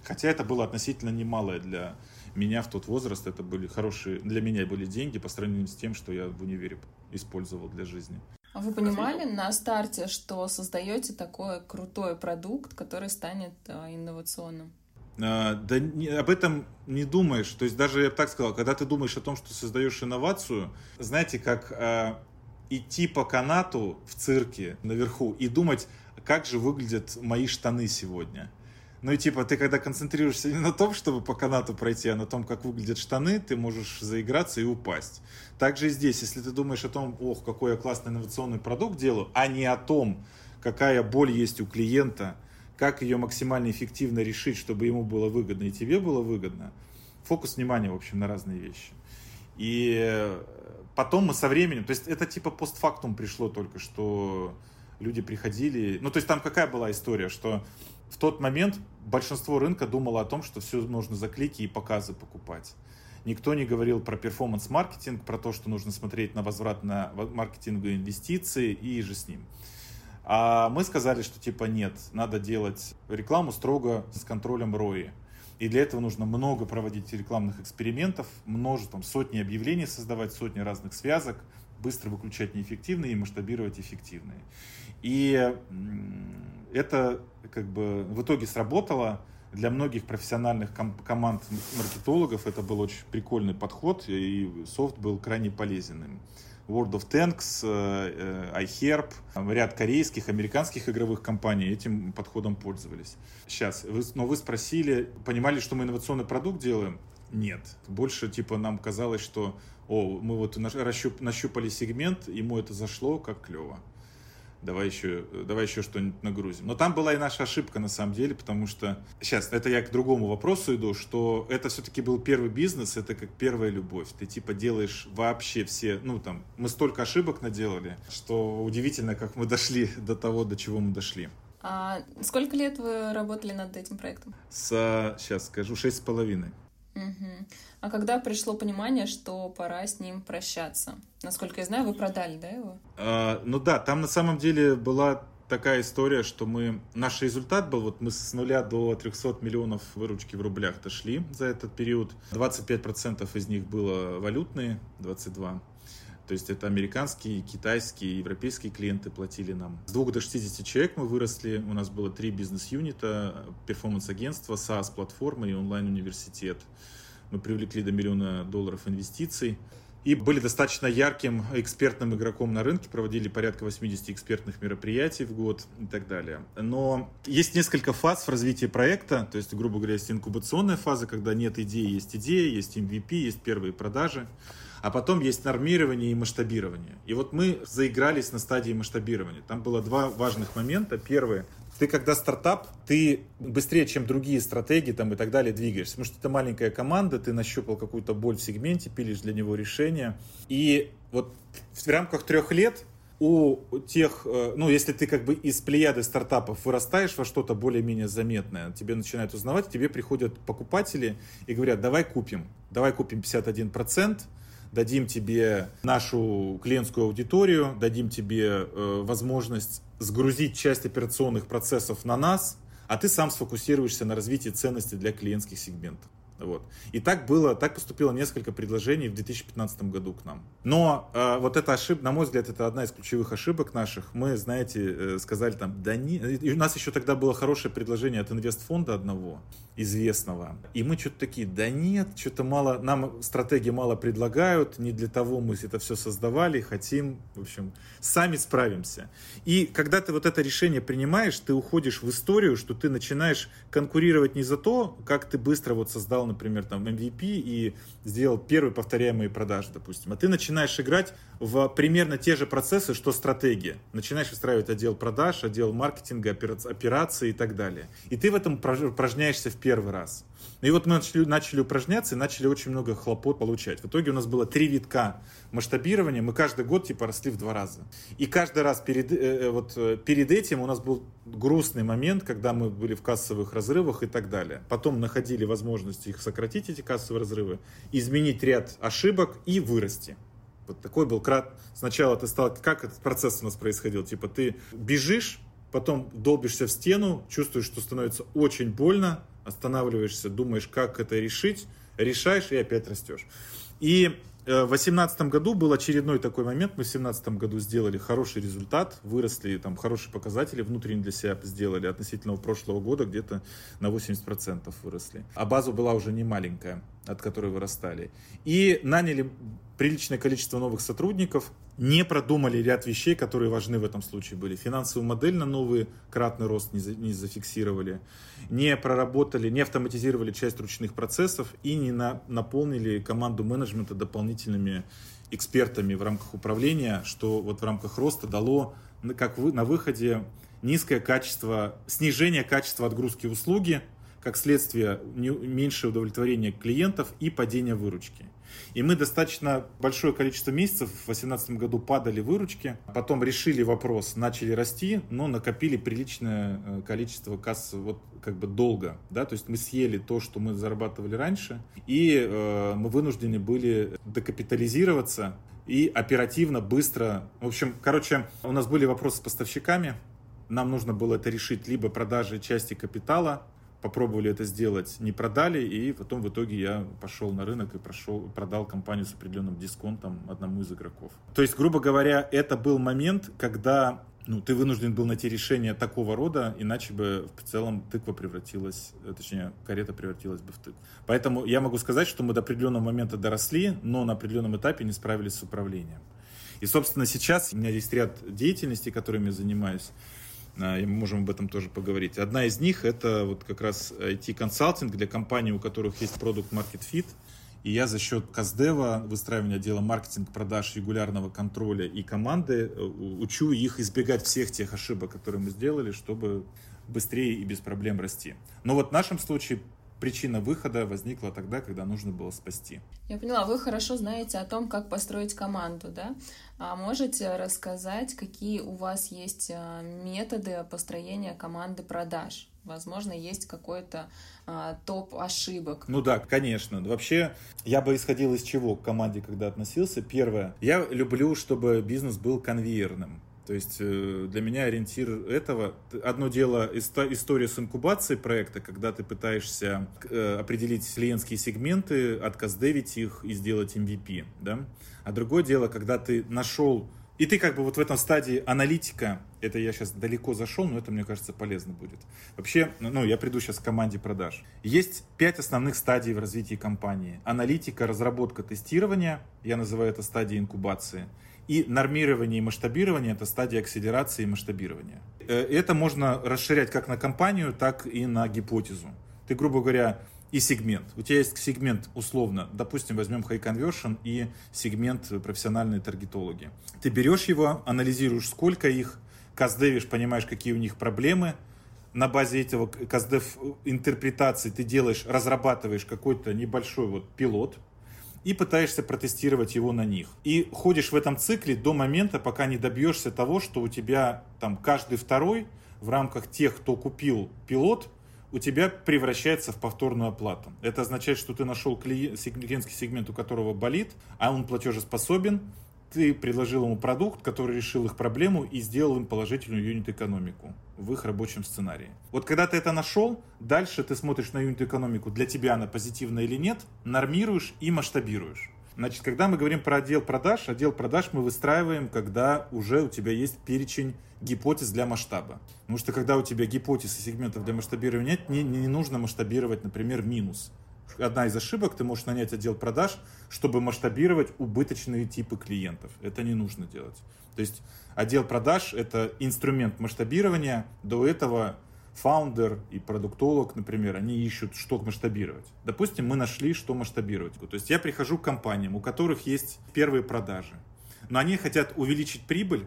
Хотя это было относительно немалое для меня в тот возраст. Это были хорошие, для меня были деньги по сравнению с тем, что я в универе использовал для жизни. А вы понимали на старте, что создаете такой крутой продукт, который станет а, инновационным? А, да не, об этом не думаешь. То есть даже я бы так сказал, когда ты думаешь о том, что создаешь инновацию, знаете, как э, идти по канату в цирке наверху и думать, как же выглядят мои штаны сегодня. Ну и типа ты когда концентрируешься не на том, чтобы по канату пройти, а на том, как выглядят штаны, ты можешь заиграться и упасть. Также и здесь, если ты думаешь о том, ох, какой я классный инновационный продукт делаю, а не о том, какая боль есть у клиента – как ее максимально эффективно решить, чтобы ему было выгодно и тебе было выгодно. Фокус внимания, в общем, на разные вещи. И потом мы со временем, то есть это типа постфактум пришло только, что люди приходили, ну то есть там какая была история, что в тот момент большинство рынка думало о том, что все нужно за клики и показы покупать. Никто не говорил про перформанс-маркетинг, про то, что нужно смотреть на возврат на маркетинговые инвестиции и же с ним. А мы сказали, что типа нет, надо делать рекламу строго с контролем ROI. И для этого нужно много проводить рекламных экспериментов, множество, сотни объявлений создавать, сотни разных связок, быстро выключать неэффективные и масштабировать эффективные. И это как бы в итоге сработало. Для многих профессиональных ком- команд маркетологов это был очень прикольный подход, и софт был крайне полезен им. World of Tanks, э, э, iHerb, ряд корейских, американских игровых компаний этим подходом пользовались. Сейчас, вы, но вы спросили, понимали, что мы инновационный продукт делаем? Нет. Больше, типа, нам казалось, что о, мы вот нащупали сегмент, ему это зашло, как клево давай еще, давай еще что-нибудь нагрузим. Но там была и наша ошибка на самом деле, потому что, сейчас, это я к другому вопросу иду, что это все-таки был первый бизнес, это как первая любовь. Ты типа делаешь вообще все, ну там, мы столько ошибок наделали, что удивительно, как мы дошли до того, до чего мы дошли. А сколько лет вы работали над этим проектом? С, сейчас скажу, шесть с половиной. Угу. А когда пришло понимание, что пора с ним прощаться? Насколько я знаю, вы продали, да, его? А, ну да, там на самом деле была такая история, что мы... Наш результат был, вот мы с нуля до 300 миллионов выручки в рублях дошли за этот период. 25% из них было валютные, 22%. То есть это американские, китайские, европейские клиенты платили нам. С двух до 60 человек мы выросли. У нас было три бизнес-юнита, перформанс-агентство, SaaS-платформа и онлайн-университет. Мы привлекли до миллиона долларов инвестиций. И были достаточно ярким экспертным игроком на рынке, проводили порядка 80 экспертных мероприятий в год и так далее. Но есть несколько фаз в развитии проекта, то есть, грубо говоря, есть инкубационная фаза, когда нет идеи, есть идея, есть MVP, есть первые продажи а потом есть нормирование и масштабирование. И вот мы заигрались на стадии масштабирования. Там было два важных момента. Первый, ты когда стартап, ты быстрее, чем другие стратегии там и так далее двигаешься. Потому что это маленькая команда, ты нащупал какую-то боль в сегменте, пилишь для него решение. И вот в рамках трех лет у тех, э, ну, если ты как бы из плеяды стартапов вырастаешь во что-то более-менее заметное, тебе начинают узнавать, тебе приходят покупатели и говорят, давай купим, давай купим 51%, дадим тебе нашу клиентскую аудиторию, дадим тебе э, возможность сгрузить часть операционных процессов на нас, а ты сам сфокусируешься на развитии ценности для клиентских сегментов. Вот. И так было, так поступило несколько предложений в 2015 году к нам. Но э, вот эта ошибка, на мой взгляд, это одна из ключевых ошибок наших. Мы, знаете, э, сказали там, да не... И у нас еще тогда было хорошее предложение от инвестфонда одного, известного. И мы что-то такие, да нет, что-то мало, нам стратегии мало предлагают, не для того мы это все создавали, хотим, в общем, сами справимся. И когда ты вот это решение принимаешь, ты уходишь в историю, что ты начинаешь конкурировать не за то, как ты быстро вот создал например, там MVP и сделал первые повторяемые продажи, допустим, а ты начинаешь играть в примерно те же процессы, что стратегия. Начинаешь выстраивать отдел продаж, отдел маркетинга, операции и так далее. И ты в этом упражняешься в первый раз. И вот мы начали, начали упражняться и начали очень много хлопот получать. В итоге у нас было три витка масштабирования. Мы каждый год типа росли в два раза. И каждый раз перед, э, э вот, э, перед этим у нас был грустный момент, когда мы были в кассовых разрывах и так далее. Потом находили возможность их сократить, эти кассовые разрывы, изменить ряд ошибок и вырасти. Вот такой был крат. Сначала ты стал... Как этот процесс у нас происходил? Типа ты бежишь, потом долбишься в стену, чувствуешь, что становится очень больно, останавливаешься, думаешь, как это решить, решаешь и опять растешь. И э, в 2018 году был очередной такой момент. Мы в 2017 году сделали хороший результат, выросли, там хорошие показатели внутренне для себя сделали относительно прошлого года, где-то на 80% выросли. А база была уже не маленькая, от которой вырастали. И наняли приличное количество новых сотрудников, не продумали ряд вещей, которые важны в этом случае были. Финансовую модель на новый кратный рост не, за, не зафиксировали, не проработали, не автоматизировали часть ручных процессов и не на, наполнили команду менеджмента дополнительными экспертами в рамках управления, что вот в рамках роста дало как вы, на выходе низкое качество, снижение качества отгрузки услуги, как следствие меньшее удовлетворение клиентов и падение выручки. И мы достаточно большое количество месяцев в 2018 году падали выручки, потом решили вопрос, начали расти, но накопили приличное э, количество касс вот как бы долго, да, то есть мы съели то, что мы зарабатывали раньше, и э, мы вынуждены были докапитализироваться и оперативно, быстро, в общем, короче, у нас были вопросы с поставщиками, нам нужно было это решить либо продажей части капитала, попробовали это сделать, не продали, и потом в итоге я пошел на рынок и прошел, продал компанию с определенным дисконтом одному из игроков. То есть, грубо говоря, это был момент, когда ну, ты вынужден был найти решение такого рода, иначе бы в целом тыква превратилась, э, точнее, карета превратилась бы в тыкву. Поэтому я могу сказать, что мы до определенного момента доросли, но на определенном этапе не справились с управлением. И, собственно, сейчас у меня есть ряд деятельностей, которыми я занимаюсь. А, и мы можем об этом тоже поговорить. Одна из них это вот как раз IT-консалтинг для компаний, у которых есть продукт Market Fit. И я за счет Каздева, выстраивания отдела маркетинг, продаж, регулярного контроля и команды э, учу их избегать всех тех ошибок, которые мы сделали, чтобы быстрее и без проблем расти. Но вот в нашем случае причина выхода возникла тогда, когда нужно было спасти. Я поняла, вы хорошо знаете о том, как построить команду, да? А можете рассказать, какие у вас есть а, методы построения команды продаж? Возможно, есть какой-то а, топ ошибок. Ну да, конечно. Вообще, я бы исходил из чего к команде, когда относился. Первое, я люблю, чтобы бизнес был конвейерным. То есть э, для меня ориентир этого, одно дело история с инкубацией проекта, когда ты пытаешься э, определить клиентские сегменты, отказдевить их и сделать MVP, да? А другое дело, когда ты нашел, и ты как бы вот в этом стадии аналитика, это я сейчас далеко зашел, но это, мне кажется, полезно будет. Вообще, ну, я приду сейчас к команде продаж. Есть пять основных стадий в развитии компании. Аналитика, разработка, тестирование, я называю это стадией инкубации – и нормирование и масштабирование – это стадия акселерации и масштабирования. Э, это можно расширять как на компанию, так и на гипотезу. Ты, грубо говоря, и сегмент. У тебя есть сегмент условно, допустим, возьмем High Conversion и сегмент профессиональные таргетологи. Ты берешь его, анализируешь, сколько их, каздевишь, понимаешь, какие у них проблемы, на базе этого каздев интерпретации ты делаешь, разрабатываешь какой-то небольшой вот пилот, и пытаешься протестировать его на них. И ходишь в этом цикле до момента, пока не добьешься того, что у тебя там каждый второй в рамках тех, кто купил пилот, у тебя превращается в повторную оплату. Это означает, что ты нашел клиентский сегмент, у которого болит, а он платежеспособен, ты предложил ему продукт, который решил их проблему и сделал им положительную юнит-экономику в их рабочем сценарии. Вот когда ты это нашел, дальше ты смотришь на юнит-экономику, для тебя она позитивна или нет, нормируешь и масштабируешь. Значит, когда мы говорим про отдел продаж, отдел продаж мы выстраиваем, когда уже у тебя есть перечень гипотез для масштаба. Потому что когда у тебя гипотез и сегментов для масштабирования нет, не, не нужно масштабировать, например, минус. Одна из ошибок, ты можешь нанять отдел продаж, чтобы масштабировать убыточные типы клиентов. Это не нужно делать. То есть отдел продаж – это инструмент масштабирования. До этого фаундер и продуктолог, например, они ищут, что масштабировать. Допустим, мы нашли, что масштабировать. То есть я прихожу к компаниям, у которых есть первые продажи, но они хотят увеличить прибыль,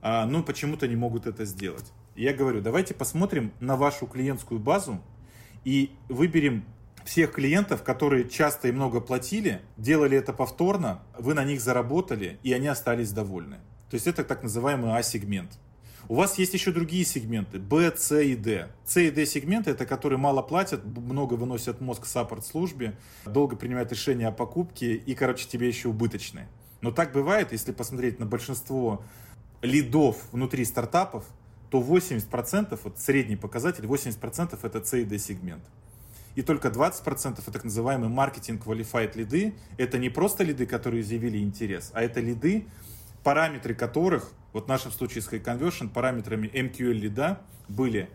а, но почему-то не могут это сделать. Я говорю, давайте посмотрим на вашу клиентскую базу и выберем всех клиентов, которые часто и много платили, делали это повторно, вы на них заработали, и они остались довольны. То есть это так называемый А-сегмент. У вас есть еще другие сегменты, Б, С и Д. С и Д сегменты, это которые мало платят, много выносят мозг саппорт-службе, долго принимают решения о покупке и, короче, тебе еще убыточные. Но так бывает, если посмотреть на большинство лидов внутри стартапов, то 80%, вот средний показатель, 80% это C и D сегмент. И только 20% это так называемые маркетинг qualified лиды. Это не просто лиды, которые изъявили интерес, а это лиды, параметры которых вот в нашем случае с High Conversion параметрами MQL лида были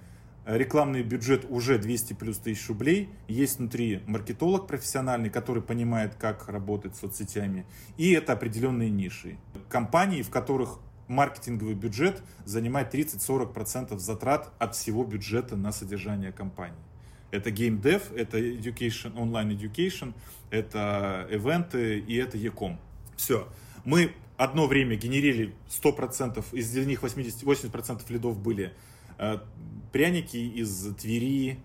э, рекламный бюджет уже 200 плюс тысяч рублей, есть внутри маркетолог профессиональный, который понимает, как работать с соцсетями, и это определенные ниши. Компании, в которых маркетинговый бюджет занимает 30-40% затрат от всего бюджета на содержание компании. Это Dev, это education, online education, это ивенты и это e-com. Все. Мы одно время генерили 100%, из них 80, 80% лидов были э, пряники из Твери,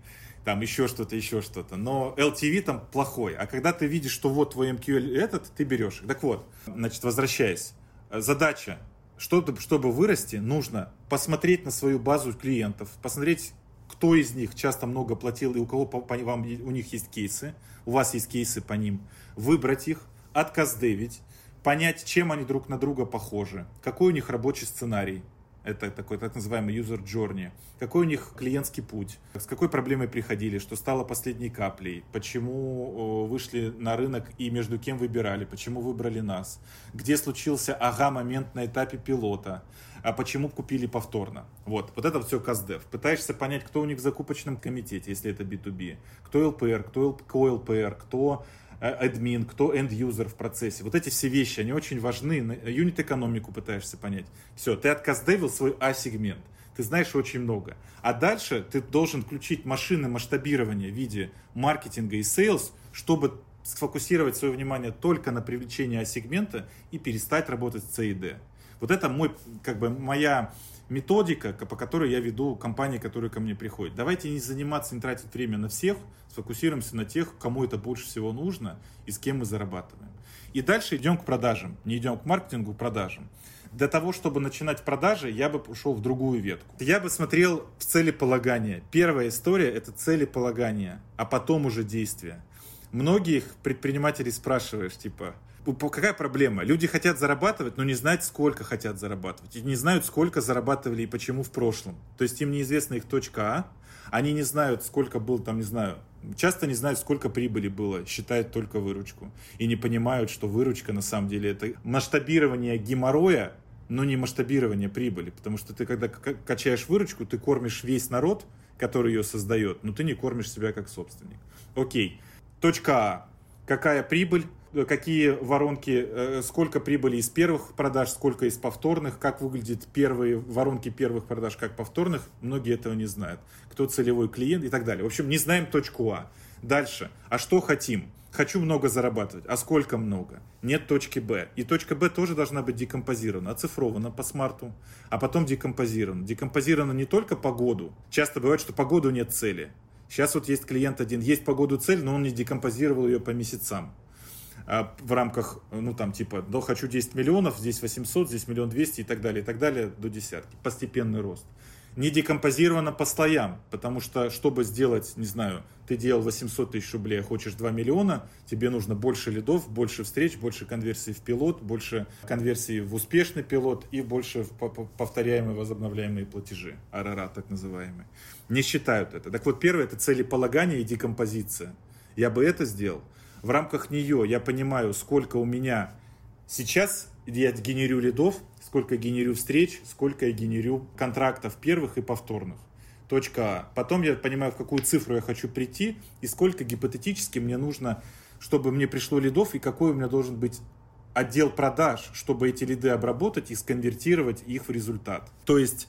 там еще что-то, еще что-то. Но LTV там плохой. А когда ты видишь, что вот твой MQL этот, ты берешь. Так вот, значит, возвращаясь. Задача, чтобы, чтобы вырасти, нужно посмотреть на свою базу клиентов, посмотреть, кто из них часто много платил и у кого по, по, вам, у них есть кейсы, у вас есть кейсы по ним, выбрать их, отказдевить, понять, чем они друг на друга похожи, какой у них рабочий сценарий, это такой так называемый user journey. Какой у них клиентский путь? С какой проблемой приходили? Что стало последней каплей? Почему вышли на рынок и между кем выбирали? Почему выбрали нас? Где случился ага-момент на этапе пилота? А почему купили повторно? Вот, вот это все КАЗДЕВ. Пытаешься понять, кто у них в закупочном комитете, если это B2B. Кто ЛПР, кто ЛПР, кто админ, кто end-user в процессе. Вот эти все вещи, они очень важны. Юнит-экономику пытаешься понять. Все, ты отказдевил свой А-сегмент. Ты знаешь очень много. А дальше ты должен включить машины масштабирования в виде маркетинга и sales, чтобы сфокусировать свое внимание только на привлечении А-сегмента и перестать работать с C и D. Вот это мой, как бы, моя методика, по которой я веду компании, которые ко мне приходят. Давайте не заниматься, не тратить время на всех, сфокусируемся на тех, кому это больше всего нужно и с кем мы зарабатываем. И дальше идем к продажам, не идем к маркетингу, к продажам. Для того, чтобы начинать продажи, я бы ушел в другую ветку. Я бы смотрел в целеполагание. Первая история – это целеполагание, а потом уже действия. Многих предпринимателей спрашиваешь, типа, какая проблема? Люди хотят зарабатывать, но не знают, сколько хотят зарабатывать. И не знают, сколько зарабатывали и почему в прошлом. То есть им неизвестна их точка А, они не знают, сколько был там, не знаю, часто не знают, сколько прибыли было, считают только выручку. И не понимают, что выручка на самом деле это масштабирование геморроя, но не масштабирование прибыли. Потому что ты, когда качаешь выручку, ты кормишь весь народ, который ее создает, но ты не кормишь себя как собственник. Окей. Точка А. Какая прибыль? Какие воронки, э, сколько прибыли из первых продаж, сколько из повторных, как выглядят первые воронки первых продаж, как повторных, многие этого не знают. Кто целевой клиент и так далее. В общем, не знаем точку А. Дальше. А что хотим? Хочу много зарабатывать. А сколько много? Нет точки Б. И точка Б тоже должна быть декомпозирована, оцифрована по смарту, а потом декомпозирована. Декомпозирована не только по году. Часто бывает, что по году нет цели. Сейчас вот есть клиент один, есть по году цель, но он не декомпозировал ее по месяцам. А, в рамках, ну там типа, да, хочу 10 миллионов, здесь 800, здесь миллион 200 и так далее, и так далее, до десятки. Постепенный рост. не декомпозировано по слоям, потому что, чтобы сделать, не знаю, ты делал 800 тысяч рублей, а хочешь 2 миллиона, тебе нужно больше лидов, больше встреч, больше конверсий в пилот, больше конверсий в успешный пилот и больше в повторяемые возобновляемые платежи, АРРА так называемые. Не считают это. Так вот, первое это целеполагание и декомпозиция. Я бы это сделал. В рамках нее я понимаю, сколько у меня сейчас я генерю лидов, сколько я генерю встреч, сколько я генерю контрактов первых и повторных. Точка А. Потом я понимаю, в какую цифру я хочу прийти и сколько гипотетически мне нужно, чтобы мне пришло лидов и какой у меня должен быть отдел продаж, чтобы эти лиды обработать и сконвертировать их в результат. То есть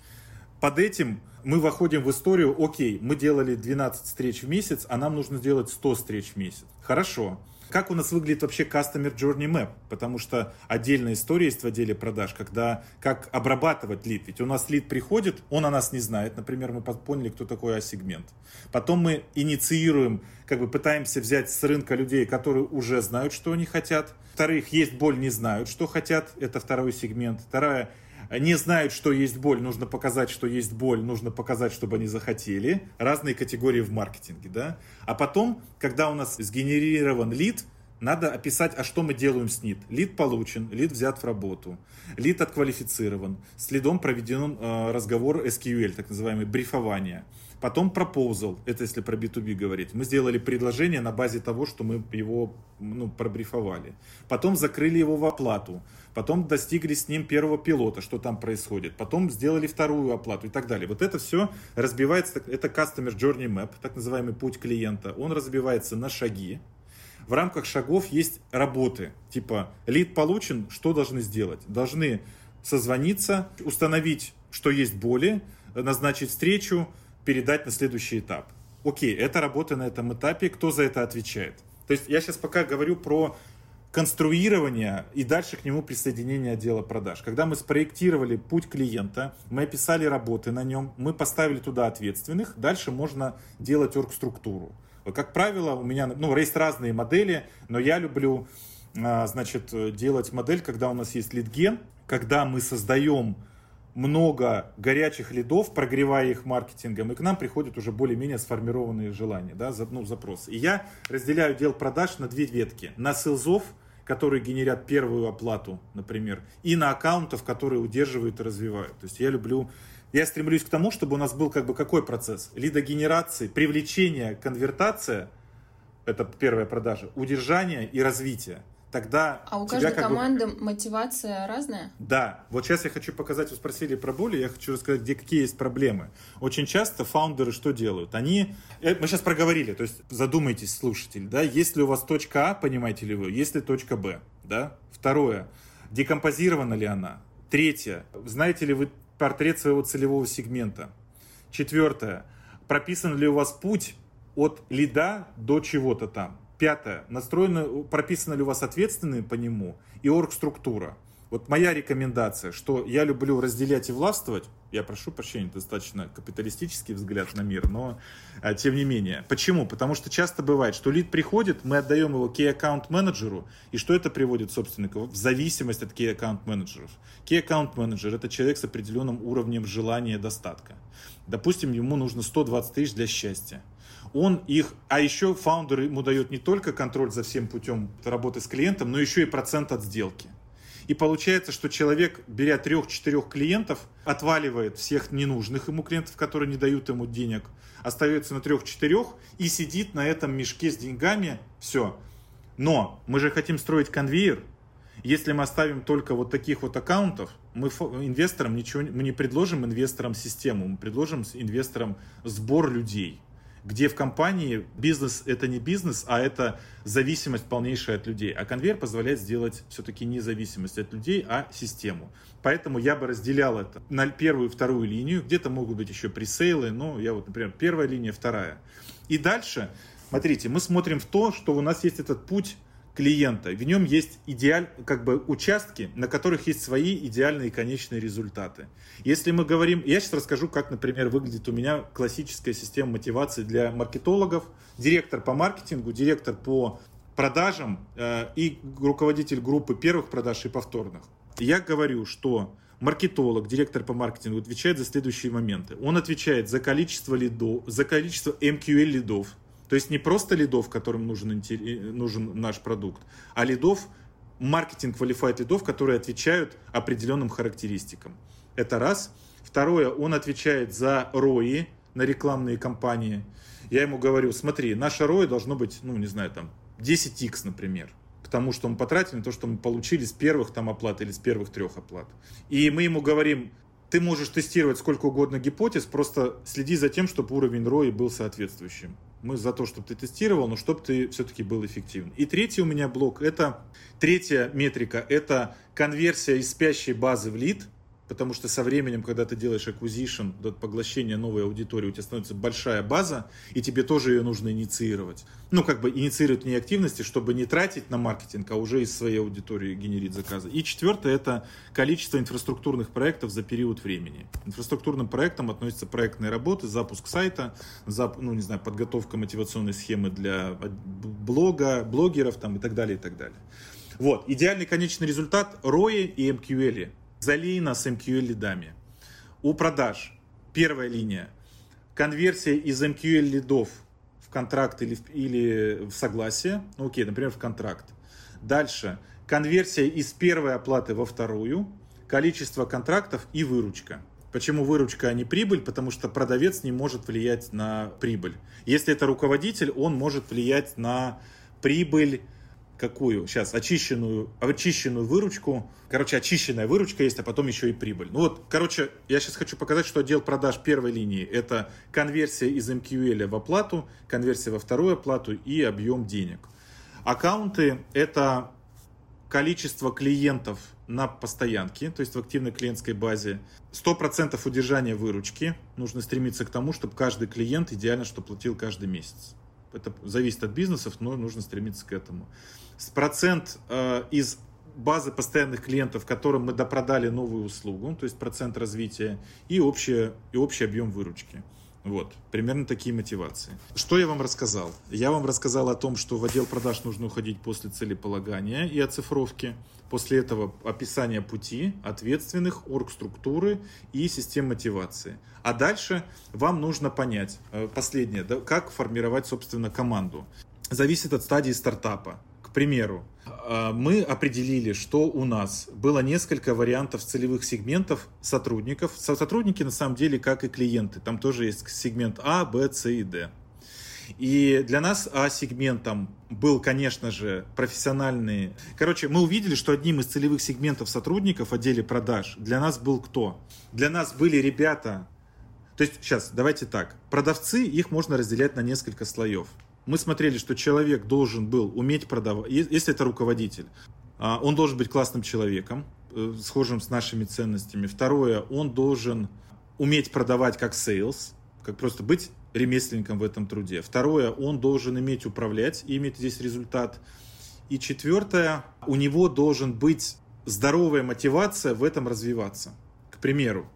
под этим мы выходим в историю, окей, мы делали 12 встреч в месяц, а нам нужно сделать 100 встреч в месяц. Хорошо. Как у нас выглядит вообще Customer Journey Map? Потому что отдельная история есть в отделе продаж, когда как обрабатывать лид. Ведь у нас лид приходит, он о нас не знает. Например, мы поняли, кто такой А-сегмент. Потом мы инициируем, как бы пытаемся взять с рынка людей, которые уже знают, что они хотят. Вторых, есть боль, не знают, что хотят. Это второй сегмент. Вторая, не знают, что есть боль, нужно показать, что есть боль, нужно показать, чтобы они захотели. Разные категории в маркетинге, да. А потом, когда у нас сгенерирован лид, надо описать, а что мы делаем с нит. Лид получен, лид взят в работу, лид отквалифицирован, с лидом проведен э, разговор SQL, так называемый брифование. Потом proposal, это если про B2B говорить. Мы сделали предложение на базе того, что мы его ну, пробрифовали. Потом закрыли его в оплату. Потом достигли с ним первого пилота, что там происходит. Потом сделали вторую оплату и так далее. Вот это все разбивается, это Customer Journey Map, так называемый путь клиента. Он разбивается на шаги. В рамках шагов есть работы. Типа, лид получен, что должны сделать? Должны созвониться, установить, что есть боли, назначить встречу, передать на следующий этап. Окей, это работа на этом этапе, кто за это отвечает? То есть я сейчас пока говорю про конструирование и дальше к нему присоединение отдела продаж. Когда мы спроектировали путь клиента, мы описали работы на нем, мы поставили туда ответственных, дальше можно делать оргструктуру. Как правило, у меня, ну, есть разные модели, но я люблю, а, значит, делать модель, когда у нас есть лидген, когда мы создаем много горячих лидов, прогревая их маркетингом, и к нам приходят уже более-менее сформированные желания, да, ну, запросы. И я разделяю дел продаж на две ветки. На селзов, которые генерят первую оплату, например, и на аккаунтов, которые удерживают и развивают. То есть я люблю, я стремлюсь к тому, чтобы у нас был как бы какой процесс? Лидогенерации, привлечение, конвертация, это первая продажа, удержание и развитие тогда... А у каждой команды бы... мотивация разная? Да. Вот сейчас я хочу показать, вы спросили про боли, я хочу рассказать, где какие есть проблемы. Очень часто фаундеры что делают? Они... Э, мы сейчас проговорили, то есть задумайтесь, слушатель, да, если у вас точка А, понимаете ли вы, есть ли точка Б, да? Второе, декомпозирована ли она? Третье, знаете ли вы портрет своего целевого сегмента? Четвертое, прописан ли у вас путь от лида до чего-то там? Пятое. Настроено, прописано ли у вас ответственные по нему и оргструктура. Вот моя рекомендация, что я люблю разделять и властвовать, я прошу прощения, достаточно капиталистический взгляд на мир, но а, тем не менее. Почему? Потому что часто бывает, что лид приходит, мы отдаем его key account менеджеру, и что это приводит собственника? В зависимость от key account менеджеров. Key account менеджер это человек с определенным уровнем желания достатка. Допустим, ему нужно 120 тысяч для счастья он их, а еще фаундер ему дает не только контроль за всем путем работы с клиентом, но еще и процент от сделки. И получается, что человек, беря трех-четырех клиентов, отваливает всех ненужных ему клиентов, которые не дают ему денег, остается на трех-четырех и сидит на этом мешке с деньгами. Все. Но мы же хотим строить конвейер. Если мы оставим только вот таких вот аккаунтов, мы инвесторам ничего, мы не предложим инвесторам систему, мы предложим инвесторам сбор людей где в компании бизнес это не бизнес, а это зависимость полнейшая от людей. А конвейер позволяет сделать все-таки не зависимость от людей, а систему. Поэтому я бы разделял это на первую и вторую линию. Где-то могут быть еще пресейлы, но я вот, например, первая линия, вторая. И дальше, смотрите, мы смотрим в то, что у нас есть этот путь клиента. В нем есть идеаль, как бы участки, на которых есть свои идеальные конечные результаты. Если мы говорим, я сейчас расскажу, как, например, выглядит у меня классическая система мотивации для маркетологов, директор по маркетингу, директор по продажам э, и руководитель группы первых продаж и повторных. Я говорю, что маркетолог, директор по маркетингу отвечает за следующие моменты. Он отвечает за количество лидов, за количество MQL лидов, то есть не просто лидов, которым нужен, нужен наш продукт, а лидов, маркетинг qualified лидов, которые отвечают определенным характеристикам. Это раз. Второе, он отвечает за ROI на рекламные кампании. Я ему говорю, смотри, наше ROI должно быть, ну, не знаю, там, 10x, например к тому, что мы потратили, на то, что мы получили с первых там оплат или с первых трех оплат. И мы ему говорим, ты можешь тестировать сколько угодно гипотез, просто следи за тем, чтобы уровень ROI был соответствующим. Мы за то, чтобы ты тестировал, но чтобы ты все-таки был эффективен. И третий у меня блок, это третья метрика, это конверсия из спящей базы в лид – потому что со временем, когда ты делаешь acquisition, поглощение новой аудитории, у тебя становится большая база, и тебе тоже ее нужно инициировать. Ну, как бы инициировать не активности, чтобы не тратить на маркетинг, а уже из своей аудитории генерить заказы. И четвертое – это количество инфраструктурных проектов за период времени. Инфраструктурным проектам относятся проектные работы, запуск сайта, зап, ну, не знаю, подготовка мотивационной схемы для блога, блогеров там, и так далее, и так далее. Вот, идеальный конечный результат – ROI и MQL залеяна с MQL лидами. У продаж первая линия. Конверсия из MQL лидов в контракт или в, или в согласие. Ну, окей, например, в контракт. Дальше. Конверсия из первой оплаты во вторую. Количество контрактов и выручка. Почему выручка, а не прибыль? Потому что продавец не может влиять на прибыль. Если это руководитель, он может влиять на прибыль какую? Сейчас очищенную, очищенную выручку. Короче, очищенная выручка есть, а потом еще и прибыль. Ну вот, короче, я сейчас хочу показать, что отдел продаж первой линии – это конверсия из MQL в оплату, конверсия во вторую оплату и объем денег. Аккаунты – это количество клиентов на постоянке, то есть в активной клиентской базе. 100% удержания выручки. Нужно стремиться к тому, чтобы каждый клиент идеально что платил каждый месяц. Это зависит от бизнесов, но нужно стремиться к этому процент э, из базы постоянных клиентов, которым мы допродали новую услугу, то есть процент развития, и, общее, и общий объем выручки. Вот, примерно такие мотивации. Что я вам рассказал? Я вам рассказал о том, что в отдел продаж нужно уходить после целеполагания и оцифровки. После этого описание пути, ответственных, оргструктуры и систем мотивации. А дальше вам нужно понять, э, последнее, как формировать, собственно, команду. Зависит от стадии стартапа. К примеру, мы определили, что у нас было несколько вариантов целевых сегментов сотрудников. Сотрудники на самом деле как и клиенты. Там тоже есть сегмент А, Б, С и Д. И для нас А-сегментом был, конечно же, профессиональный... Короче, мы увидели, что одним из целевых сегментов сотрудников в отделе продаж для нас был кто? Для нас были ребята... То есть, сейчас, давайте так. Продавцы, их можно разделять на несколько слоев мы смотрели, что человек должен был уметь продавать, если это руководитель, а, он должен быть классным человеком, э, схожим с нашими ценностями. Второе, он должен уметь продавать как sales, как просто быть ремесленником в этом труде. Второе, он должен иметь управлять и иметь здесь результат. И четвертое, у него должен быть здоровая мотивация в этом развиваться. К примеру,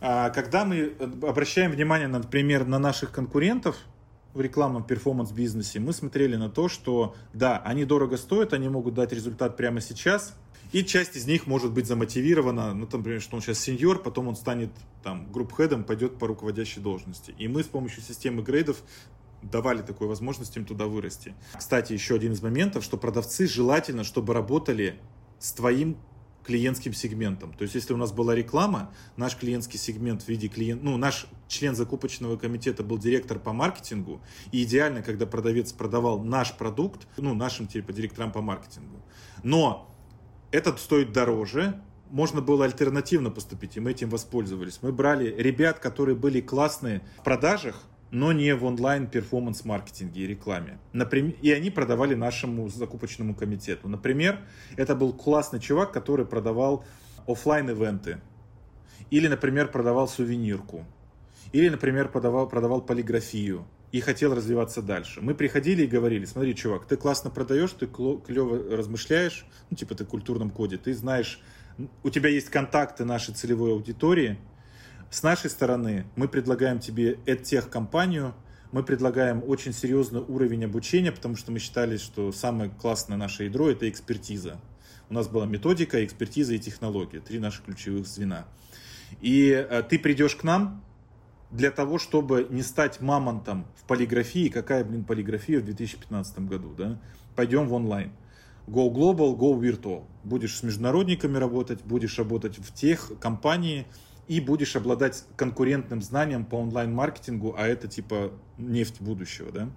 а, когда мы обращаем внимание, например, на наших конкурентов, в рекламном перформанс-бизнесе, мы смотрели на то, что да, они дорого стоят, они могут дать результат прямо сейчас, и часть из них может быть замотивирована, ну, там, например, что он сейчас сеньор, потом он станет там групп-хедом, пойдет по руководящей должности. И мы с помощью системы грейдов давали такую возможность им туда вырасти. Кстати, еще один из моментов, что продавцы желательно, чтобы работали с твоим клиентским сегментом. То есть, если у нас была реклама, наш клиентский сегмент в виде клиент, ну, наш член закупочного комитета был директор по маркетингу, и идеально, когда продавец продавал наш продукт, ну, нашим, типа, директорам по маркетингу. Но этот стоит дороже, можно было альтернативно поступить, и мы этим воспользовались. Мы брали ребят, которые были классные в продажах, но не в онлайн перформанс-маркетинге и рекламе. И они продавали нашему закупочному комитету. Например, это был классный чувак, который продавал офлайн ивенты Или, например, продавал сувенирку. Или, например, продавал, продавал полиграфию и хотел развиваться дальше. Мы приходили и говорили, смотри, чувак, ты классно продаешь, ты клево размышляешь, ну, типа ты в культурном коде, ты знаешь, у тебя есть контакты нашей целевой аудитории, с нашей стороны мы предлагаем тебе EdTech-компанию, мы предлагаем очень серьезный уровень обучения, потому что мы считали, что самое классное наше ядро – это экспертиза. У нас была методика, экспертиза и технология. Три наших ключевых звена. И э, ты придешь к нам для того, чтобы не стать мамонтом в полиграфии. Какая, блин, полиграфия в 2015 году, да? Пойдем в онлайн. Go Global, Go Virtual. Будешь с международниками работать, будешь работать в тех компании и будешь обладать конкурентным знанием по онлайн-маркетингу, а это типа нефть будущего, да?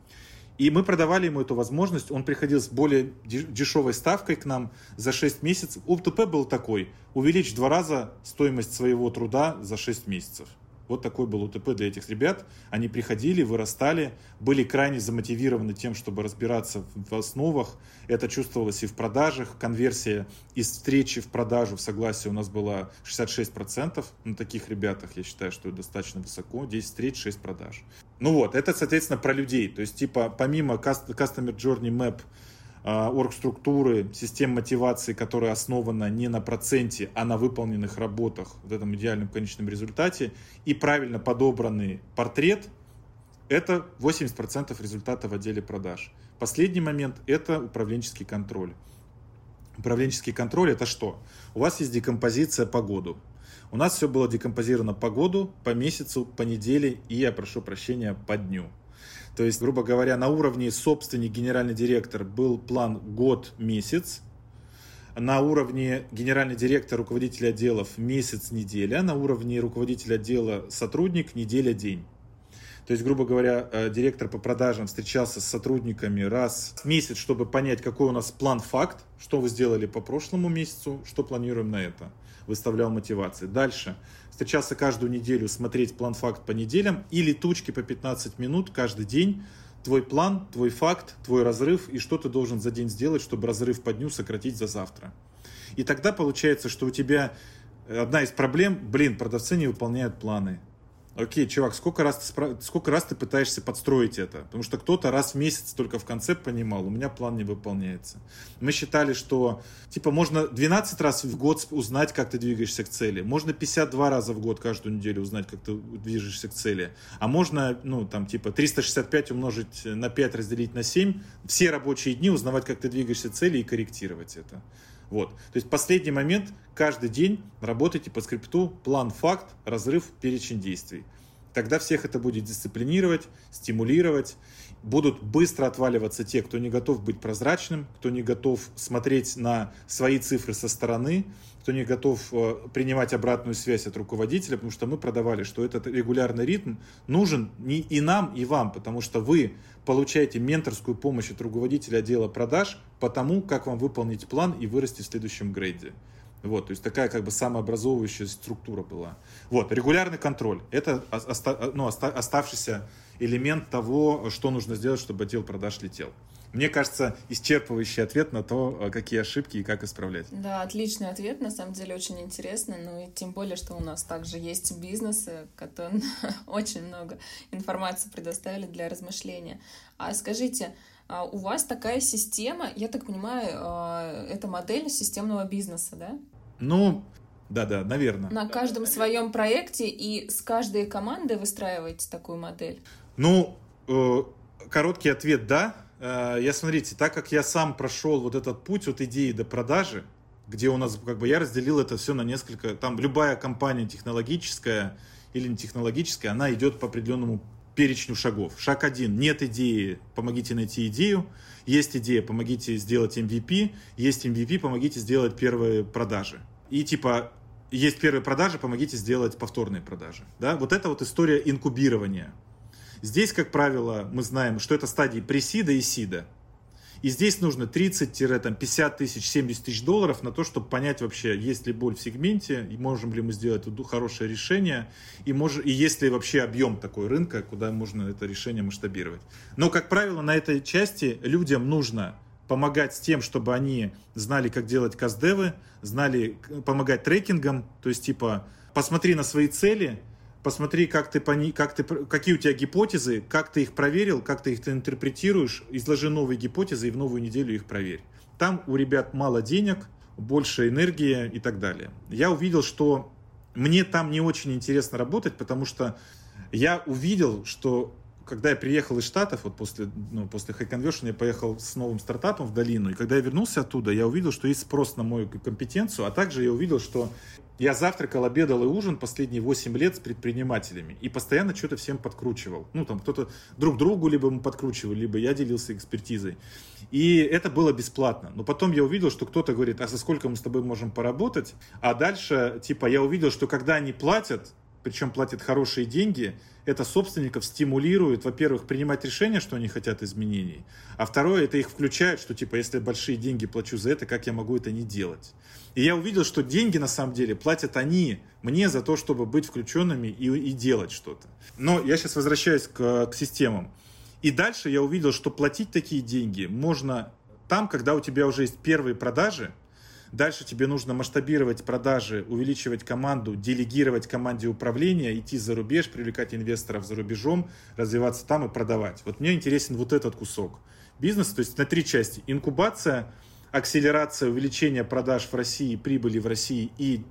И мы продавали ему эту возможность. Он приходил с более дешевой ставкой к нам за 6 месяцев. УТП был такой. Увеличь в два раза стоимость своего труда за 6 месяцев. Вот такой был УТП для этих ребят. Они приходили, вырастали, были крайне замотивированы тем, чтобы разбираться в основах. Это чувствовалось и в продажах. Конверсия из встречи в продажу, в согласии у нас была 66%. На таких ребятах я считаю, что достаточно высоко. 10 встреч, 6 продаж. Ну вот, это, соответственно, про людей. То есть, типа, помимо Customer Journey Map, оргструктуры, систем мотивации, которая основана не на проценте, а на выполненных работах, в этом идеальном конечном результате, и правильно подобранный портрет, это 80% результата в отделе продаж. Последний момент – это управленческий контроль. Управленческий контроль – это что? У вас есть декомпозиция по году. У нас все было декомпозировано по году, по месяцу, по неделе и, я прошу прощения, по дню. То есть, грубо говоря, на уровне собственник, генеральный директор был план год-месяц, на уровне генеральный директор, руководитель отделов месяц-неделя, на уровне руководителя отдела сотрудник неделя-день. То есть, грубо говоря, э, директор по продажам встречался с сотрудниками раз в месяц, чтобы понять, какой у нас план-факт, что вы сделали по прошлому месяцу, что планируем на это. Выставлял мотивации. Дальше встречаться каждую неделю, смотреть план-факт по неделям и летучки по 15 минут каждый день. Твой план, твой факт, твой разрыв и что ты должен за день сделать, чтобы разрыв по дню сократить за завтра. И тогда получается, что у тебя одна из проблем, блин, продавцы не выполняют планы. Окей, чувак, сколько раз, ты спра... сколько раз ты пытаешься подстроить это? Потому что кто-то раз в месяц только в конце понимал, у меня план не выполняется. Мы считали, что типа можно 12 раз в год узнать, как ты двигаешься к цели. Можно 52 раза в год каждую неделю узнать, как ты движешься к цели. А можно, ну, там, типа 365 умножить на 5, разделить на 7, все рабочие дни узнавать, как ты двигаешься к цели и корректировать это. Вот. То есть последний момент, каждый день работайте по скрипту план, факт, разрыв, перечень действий. Тогда всех это будет дисциплинировать, стимулировать. Будут быстро отваливаться те, кто не готов быть прозрачным, кто не готов смотреть на свои цифры со стороны, кто не готов э, принимать обратную связь от руководителя, потому что мы продавали, что этот регулярный ритм нужен не и нам, и вам, потому что вы получаете менторскую помощь от руководителя отдела продаж по тому, как вам выполнить план и вырасти в следующем грейде. Вот, то есть такая как бы самообразовывающая структура была. Вот, регулярный контроль. Это оста, ну, оста, оставшийся элемент того, что нужно сделать, чтобы отдел продаж летел. Мне кажется, исчерпывающий ответ на то, э, какие ошибки и как исправлять. Да, отличный ответ, на самом деле очень интересно, ну и тем более, что у нас также есть бизнесы, которые очень много информации предоставили для размышления. А скажите, а у вас такая система, я так понимаю, а, это модель системного бизнеса, да? Ну, да-да, наверное. На каждом своем проекте и с каждой командой выстраиваете такую модель? Ну, э, короткий ответ – да. Э, я, смотрите, так как я сам прошел вот этот путь от идеи до продажи, где у нас, как бы, я разделил это все на несколько, там любая компания технологическая или не технологическая, она идет по определенному перечню шагов. Шаг один. Нет идеи, помогите найти идею. Есть идея, помогите сделать MVP. Есть MVP, помогите сделать первые продажи. И типа, есть первые продажи, помогите сделать повторные продажи. Да? Вот это вот история инкубирования. Здесь, как правило, мы знаем, что это стадии пресида и сида. И здесь нужно 30-50 тысяч, 70 тысяч долларов на то, чтобы понять вообще, есть ли боль в сегменте, и можем ли мы сделать хорошее решение, и, мож, и есть ли вообще объем такой рынка, куда можно это решение масштабировать. Но, как правило, на этой части людям нужно помогать с тем, чтобы они знали, как делать каздевы, знали, помогать трекингом, то есть типа посмотри на свои цели, посмотри, как ты, как ты, какие у тебя гипотезы, как ты их проверил, как ты их интерпретируешь, изложи новые гипотезы и в новую неделю их проверь. Там у ребят мало денег, больше энергии и так далее. Я увидел, что мне там не очень интересно работать, потому что я увидел, что когда я приехал из Штатов, вот после, ну, после High Conversion, я поехал с новым стартапом в долину, и когда я вернулся оттуда, я увидел, что есть спрос на мою компетенцию, а также я увидел, что я завтракал, обедал и ужин последние 8 лет с предпринимателями и постоянно что-то всем подкручивал. Ну, там кто-то друг другу либо мы подкручивали, либо я делился экспертизой. И это было бесплатно. Но потом я увидел, что кто-то говорит, а за сколько мы с тобой можем поработать? А дальше, типа, я увидел, что когда они платят, причем платят хорошие деньги, это собственников стимулирует, во-первых, принимать решения, что они хотят изменений, а второе, это их включает, что типа, если большие деньги плачу за это, как я могу это не делать? И я увидел, что деньги на самом деле платят они мне за то, чтобы быть включенными и, и делать что-то. Но я сейчас возвращаюсь к, к системам. И дальше я увидел, что платить такие деньги можно там, когда у тебя уже есть первые продажи, Дальше тебе нужно масштабировать продажи, увеличивать команду, делегировать команде управления, идти за рубеж, привлекать инвесторов за рубежом, развиваться там и продавать. Вот мне интересен вот этот кусок бизнеса, то есть на три части. Инкубация, акселерация, увеличение продаж в России, прибыли в России и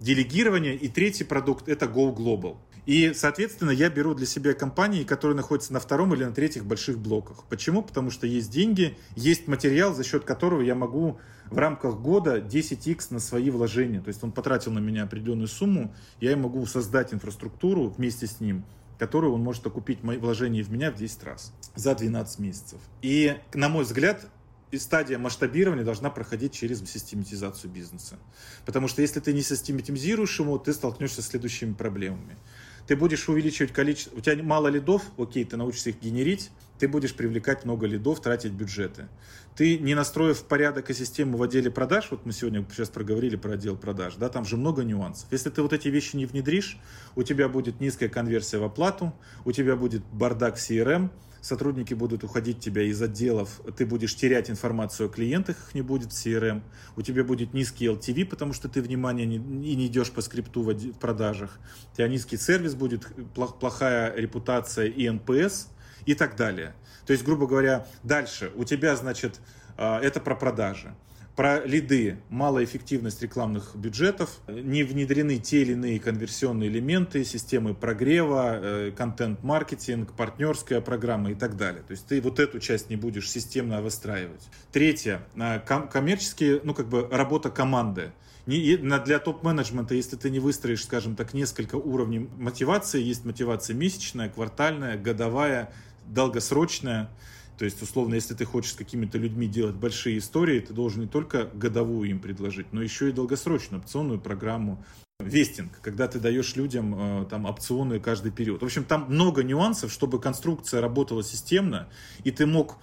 делегирование. И третий продукт – это Go Global. И, соответственно, я беру для себя компании, которые находятся на втором или на третьих больших блоках. Почему? Потому что есть деньги, есть материал, за счет которого я могу в рамках года 10x на свои вложения. То есть он потратил на меня определенную сумму, я могу создать инфраструктуру вместе с ним, которую он может окупить мои вложения в меня в 10 раз за 12 месяцев. И, на мой взгляд, и стадия масштабирования должна проходить через систематизацию бизнеса. Потому что если ты не систематизируешь его, ты столкнешься с следующими проблемами ты будешь увеличивать количество, у тебя мало лидов, окей, ты научишься их генерить, ты будешь привлекать много лидов, тратить бюджеты. Ты, не настроив порядок и систему в отделе продаж, вот мы сегодня сейчас проговорили про отдел продаж, да, там же много нюансов. Если ты вот эти вещи не внедришь, у тебя будет низкая конверсия в оплату, у тебя будет бардак в CRM, сотрудники будут уходить тебя из отделов, ты будешь терять информацию о клиентах, их не будет в CRM, у тебя будет низкий LTV, потому что ты внимание не, и не идешь по скрипту в, продажах, у тебя низкий сервис будет, плохая репутация и NPS и так далее. То есть, грубо говоря, дальше у тебя, значит, а, это про продажи про лиды, малоэффективность рекламных бюджетов, не внедрены те или иные конверсионные элементы, системы прогрева, э, контент-маркетинг, партнерская программа и так далее. То есть ты вот эту часть не будешь системно выстраивать. Третье, э, коммерческие, ну как бы работа команды. Для топ-менеджмента, если ты не выстроишь, скажем так, несколько уровней мотивации, есть мотивация месячная, квартальная, годовая, долгосрочная, то есть, условно, если ты хочешь с какими-то людьми делать большие истории, ты должен не только годовую им предложить, но еще и долгосрочную опционную программу. Вестинг, когда ты даешь людям э, там опционы каждый период. В общем, там много нюансов, чтобы конструкция работала системно, и ты мог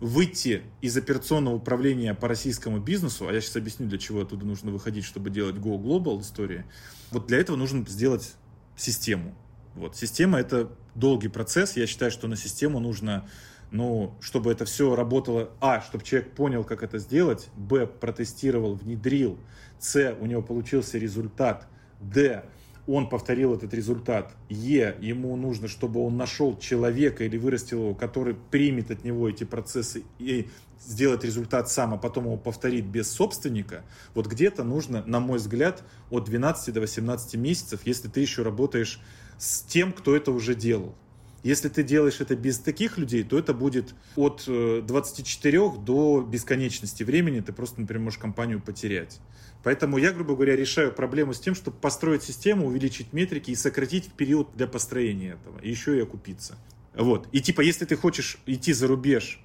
выйти из операционного управления по российскому бизнесу, а я сейчас объясню, для чего оттуда нужно выходить, чтобы делать Go Global истории. Вот для этого нужно сделать систему. Вот. Система — это долгий процесс. Я считаю, что на систему нужно ну, чтобы это все работало, а, чтобы человек понял, как это сделать, б, протестировал, внедрил, с, у него получился результат, д, он повторил этот результат, е, ему нужно, чтобы он нашел человека или вырастил его, который примет от него эти процессы и сделает результат сам, а потом его повторит без собственника, вот где-то нужно, на мой взгляд, от 12 до 18 месяцев, если ты еще работаешь с тем, кто это уже делал. Если ты делаешь это без таких людей, то это будет от 24 э, до бесконечности времени. Ты просто, например, можешь компанию потерять. Поэтому я, грубо говоря, решаю проблему с тем, чтобы построить систему, увеличить метрики и сократить период для построения этого. И еще и окупиться. Вот. И типа, если ты хочешь идти за рубеж,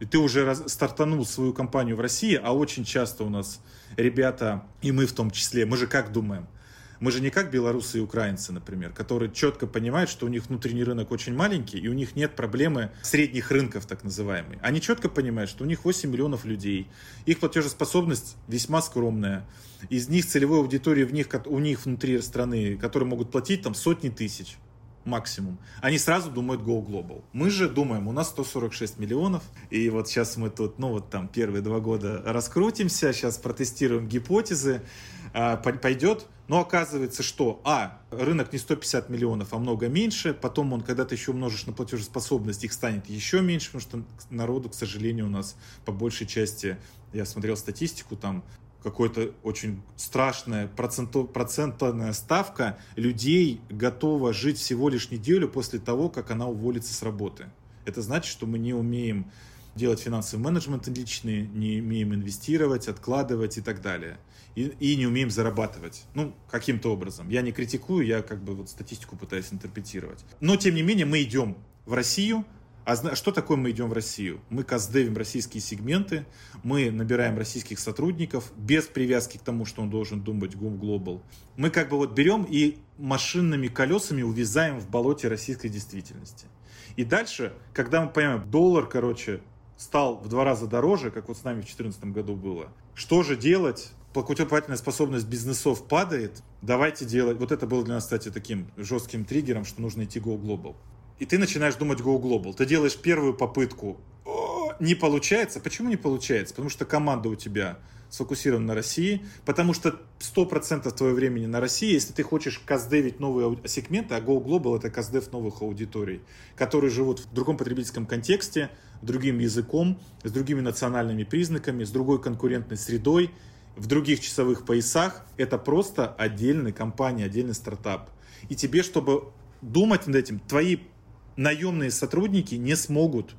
и ты уже раз, стартанул свою компанию в России, а очень часто у нас ребята, и мы в том числе, мы же как думаем – мы же не как белорусы и украинцы, например, которые четко понимают, что у них внутренний рынок очень маленький, и у них нет проблемы средних рынков, так называемые. Они четко понимают, что у них 8 миллионов людей, их платежеспособность весьма скромная. Из них целевой аудитории в них, у них внутри страны, которые могут платить там сотни тысяч максимум. Они сразу думают Go Global. Мы же думаем, у нас 146 миллионов, и вот сейчас мы тут, ну вот там первые два года раскрутимся, сейчас протестируем гипотезы, пойдет. Но оказывается, что, а, рынок не 150 миллионов, а много меньше, потом он, когда ты еще умножишь на платежеспособность, их станет еще меньше, потому что народу, к сожалению, у нас по большей части, я смотрел статистику, там какая-то очень страшная процентная ставка людей готова жить всего лишь неделю после того, как она уволится с работы. Это значит, что мы не умеем делать финансовый менеджмент личный, не умеем инвестировать, откладывать и так далее. И, и не умеем зарабатывать. Ну, каким-то образом. Я не критикую, я как бы вот статистику пытаюсь интерпретировать. Но, тем не менее, мы идем в Россию, а что такое мы идем в Россию? Мы каздевим российские сегменты, мы набираем российских сотрудников без привязки к тому, что он должен думать Go Global. Мы как бы вот берем и машинными колесами увязаем в болоте российской действительности. И дальше, когда мы понимаем, доллар, короче, стал в два раза дороже, как вот с нами в 2014 году было, что же делать? покупательная способность бизнесов падает, давайте делать... Вот это было для нас, кстати, таким жестким триггером, что нужно идти Go Global и ты начинаешь думать Go Global. Ты делаешь первую попытку, О, не получается. Почему не получается? Потому что команда у тебя сфокусирована на России, потому что 100% твоего времени на России, если ты хочешь каздевить новые сегменты, а Go Global это каздев новых аудиторий, которые живут в другом потребительском контексте, другим языком, с другими национальными признаками, с другой конкурентной средой, в других часовых поясах, это просто отдельная компания, отдельный стартап. И тебе, чтобы думать над этим, твои наемные сотрудники не смогут,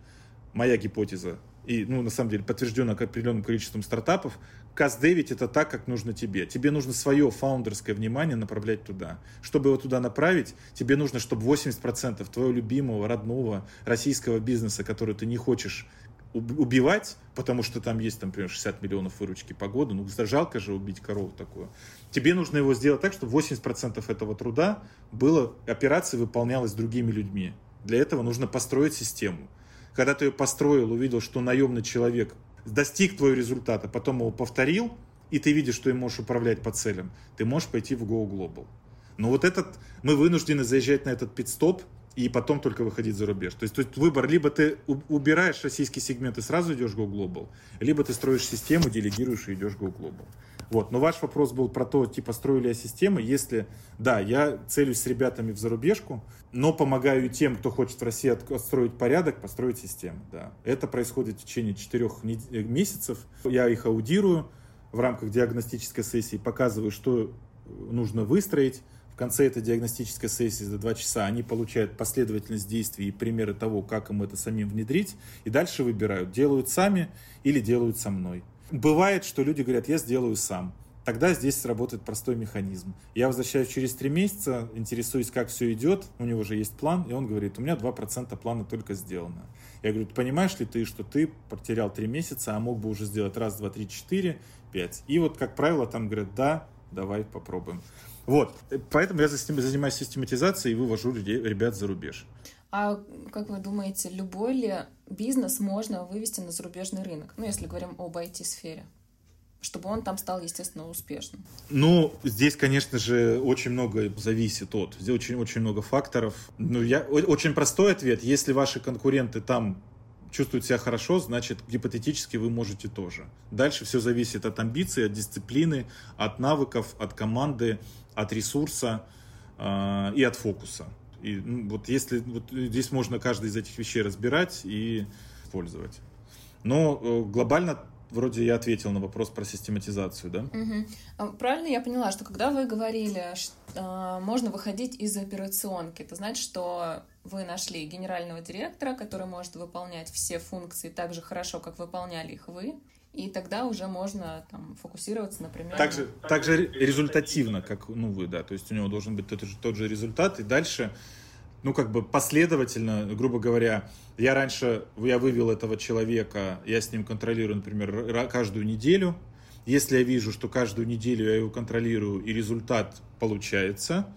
моя гипотеза, и, ну, на самом деле, подтверждено определенным количеством стартапов, каздевить это так, как нужно тебе. Тебе нужно свое фаундерское внимание направлять туда. Чтобы его туда направить, тебе нужно, чтобы 80% твоего любимого, родного российского бизнеса, который ты не хочешь убивать, потому что там есть, там, например, 60 миллионов выручки по году, ну, жалко же убить корову такую. Тебе нужно его сделать так, чтобы 80% этого труда было, операция выполнялась другими людьми. Для этого нужно построить систему. Когда ты ее построил, увидел, что наемный человек достиг твоего результата, потом его повторил, и ты видишь, что им можешь управлять по целям, ты можешь пойти в Go Global. Но вот этот, мы вынуждены заезжать на этот пит-стоп и потом только выходить за рубеж. То есть, есть выбор, либо ты убираешь российский сегмент и сразу идешь Go Global, либо ты строишь систему, делегируешь и идешь Go Global. Вот. Но ваш вопрос был про то, типа, строили я системы. Если, да, я целюсь с ребятами в зарубежку, но помогаю тем, кто хочет в России отстроить порядок, построить систему. Да. Это происходит в течение четырех э, месяцев. Я их аудирую в рамках диагностической сессии, показываю, что нужно выстроить. В конце этой диагностической сессии за два часа они получают последовательность действий и примеры того, как им это самим внедрить, и дальше выбирают, делают сами или делают со мной. Бывает, что люди говорят, я сделаю сам. Тогда здесь сработает простой механизм. Я возвращаюсь через три месяца, интересуюсь, как все идет, у него же есть план, и он говорит, у меня 2% плана только сделано. Я говорю, понимаешь ли ты, что ты потерял три месяца, а мог бы уже сделать раз, два, три, четыре, пять. И вот, как правило, там говорят, да, давай попробуем. Вот, поэтому я занимаюсь систематизацией и вывожу ребят за рубеж. А как вы думаете, любой ли бизнес можно вывести на зарубежный рынок? Ну, если говорим об IT-сфере чтобы он там стал, естественно, успешным? Ну, здесь, конечно же, очень много зависит от. Здесь очень, очень много факторов. Ну, я, очень простой ответ. Если ваши конкуренты там чувствуют себя хорошо, значит, гипотетически вы можете тоже. Дальше все зависит от амбиций, от дисциплины, от навыков, от команды, от ресурса э, и от фокуса. И ну, вот если вот здесь можно каждый из этих вещей разбирать и использовать. Но э, глобально вроде я ответил на вопрос про систематизацию, да? Угу. Правильно я поняла, что когда вы говорили, что э, можно выходить из операционки, это значит, что вы нашли генерального директора, который может выполнять все функции так же хорошо, как выполняли их вы, и тогда уже можно там, фокусироваться, например... Также, на... также результативно, как ну, вы, да, то есть у него должен быть тот же, тот же результат, и дальше, ну, как бы последовательно, грубо говоря, я раньше, я вывел этого человека, я с ним контролирую, например, каждую неделю, если я вижу, что каждую неделю я его контролирую и результат получается,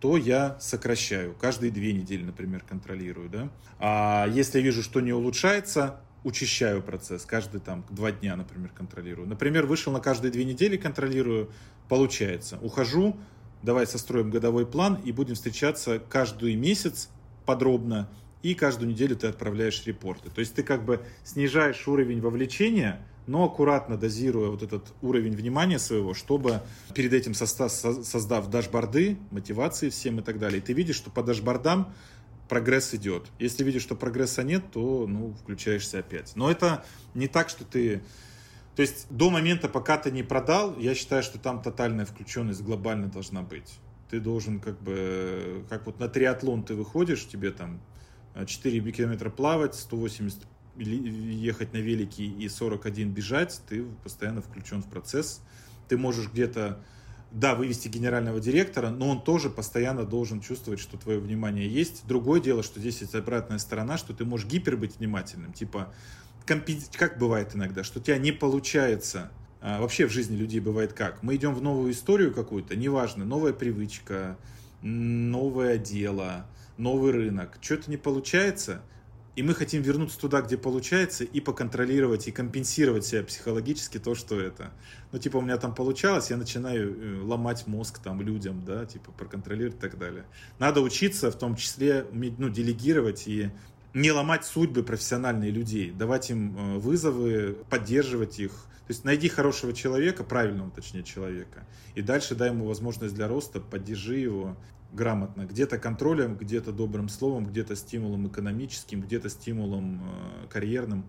то я сокращаю. Каждые две недели, например, контролирую. Да? А если я вижу, что не улучшается, учащаю процесс. Каждые там два дня, например, контролирую. Например, вышел на каждые две недели, контролирую, получается. Ухожу, давай состроим годовой план и будем встречаться каждый месяц подробно. И каждую неделю ты отправляешь репорты. То есть ты как бы снижаешь уровень вовлечения, но аккуратно дозируя вот этот уровень внимания своего, чтобы перед этим состав, создав дашборды, мотивации всем и так далее, ты видишь, что по дашбордам прогресс идет. Если видишь, что прогресса нет, то ну, включаешься опять. Но это не так, что ты То есть до момента, пока ты не продал, я считаю, что там тотальная включенность глобально должна быть. Ты должен как бы, как вот на триатлон ты выходишь, тебе там 4 километра плавать, 180 ехать на велике и 41 бежать, ты постоянно включен в процесс. Ты можешь где-то, да, вывести генерального директора, но он тоже постоянно должен чувствовать, что твое внимание есть. Другое дело, что здесь есть обратная сторона, что ты можешь гипер быть внимательным. Типа, как бывает иногда, что у тебя не получается а, вообще в жизни людей бывает как? Мы идем в новую историю какую-то, неважно, новая привычка, новое дело, новый рынок. Что-то не получается, и мы хотим вернуться туда, где получается, и поконтролировать, и компенсировать себя психологически то, что это. Ну, типа, у меня там получалось, я начинаю э, ломать мозг там людям, да, типа, проконтролировать и так далее. Надо учиться, в том числе, ну, делегировать и не ломать судьбы профессиональных людей, давать им э, вызовы, поддерживать их. То есть найди хорошего человека, правильного, точнее, человека, и дальше дай ему возможность для роста, поддержи его грамотно. Где-то контролем, где-то добрым словом, где-то стимулом экономическим, где-то стимулом э, карьерным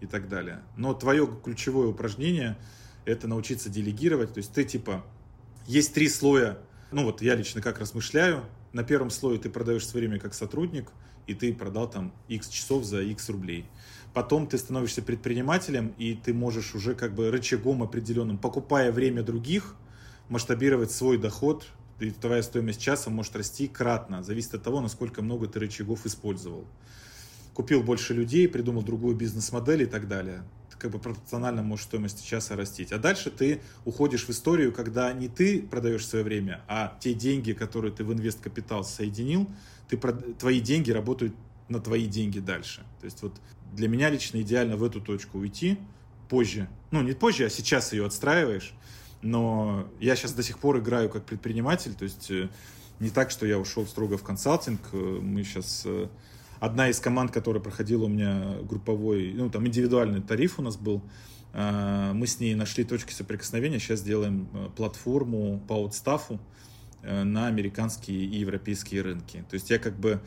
и так далее. Но твое ключевое упражнение – это научиться делегировать. То есть ты типа, есть три слоя, ну вот я лично как размышляю, на первом слое ты продаешь свое время как сотрудник, и ты продал там X часов за X рублей. Потом ты становишься предпринимателем, и ты можешь уже как бы рычагом определенным, покупая время других, масштабировать свой доход твоя стоимость часа может расти кратно. Зависит от того, насколько много ты рычагов использовал. Купил больше людей, придумал другую бизнес-модель и так далее. как бы пропорционально может стоимость часа растить. А дальше ты уходишь в историю, когда не ты продаешь свое время, а те деньги, которые ты в инвест-капитал соединил, ты, твои деньги работают на твои деньги дальше. То есть вот для меня лично идеально в эту точку уйти позже. Ну, не позже, а сейчас ее отстраиваешь но я сейчас до сих пор играю как предприниматель, то есть э, не так, что я ушел строго в консалтинг, э, мы сейчас э, одна из команд, которая проходила у меня групповой, ну там индивидуальный тариф у нас был, мы с ней нашли точки соприкосновения, сейчас делаем платформу по аутстафу на американские и европейские рынки. То есть я как бы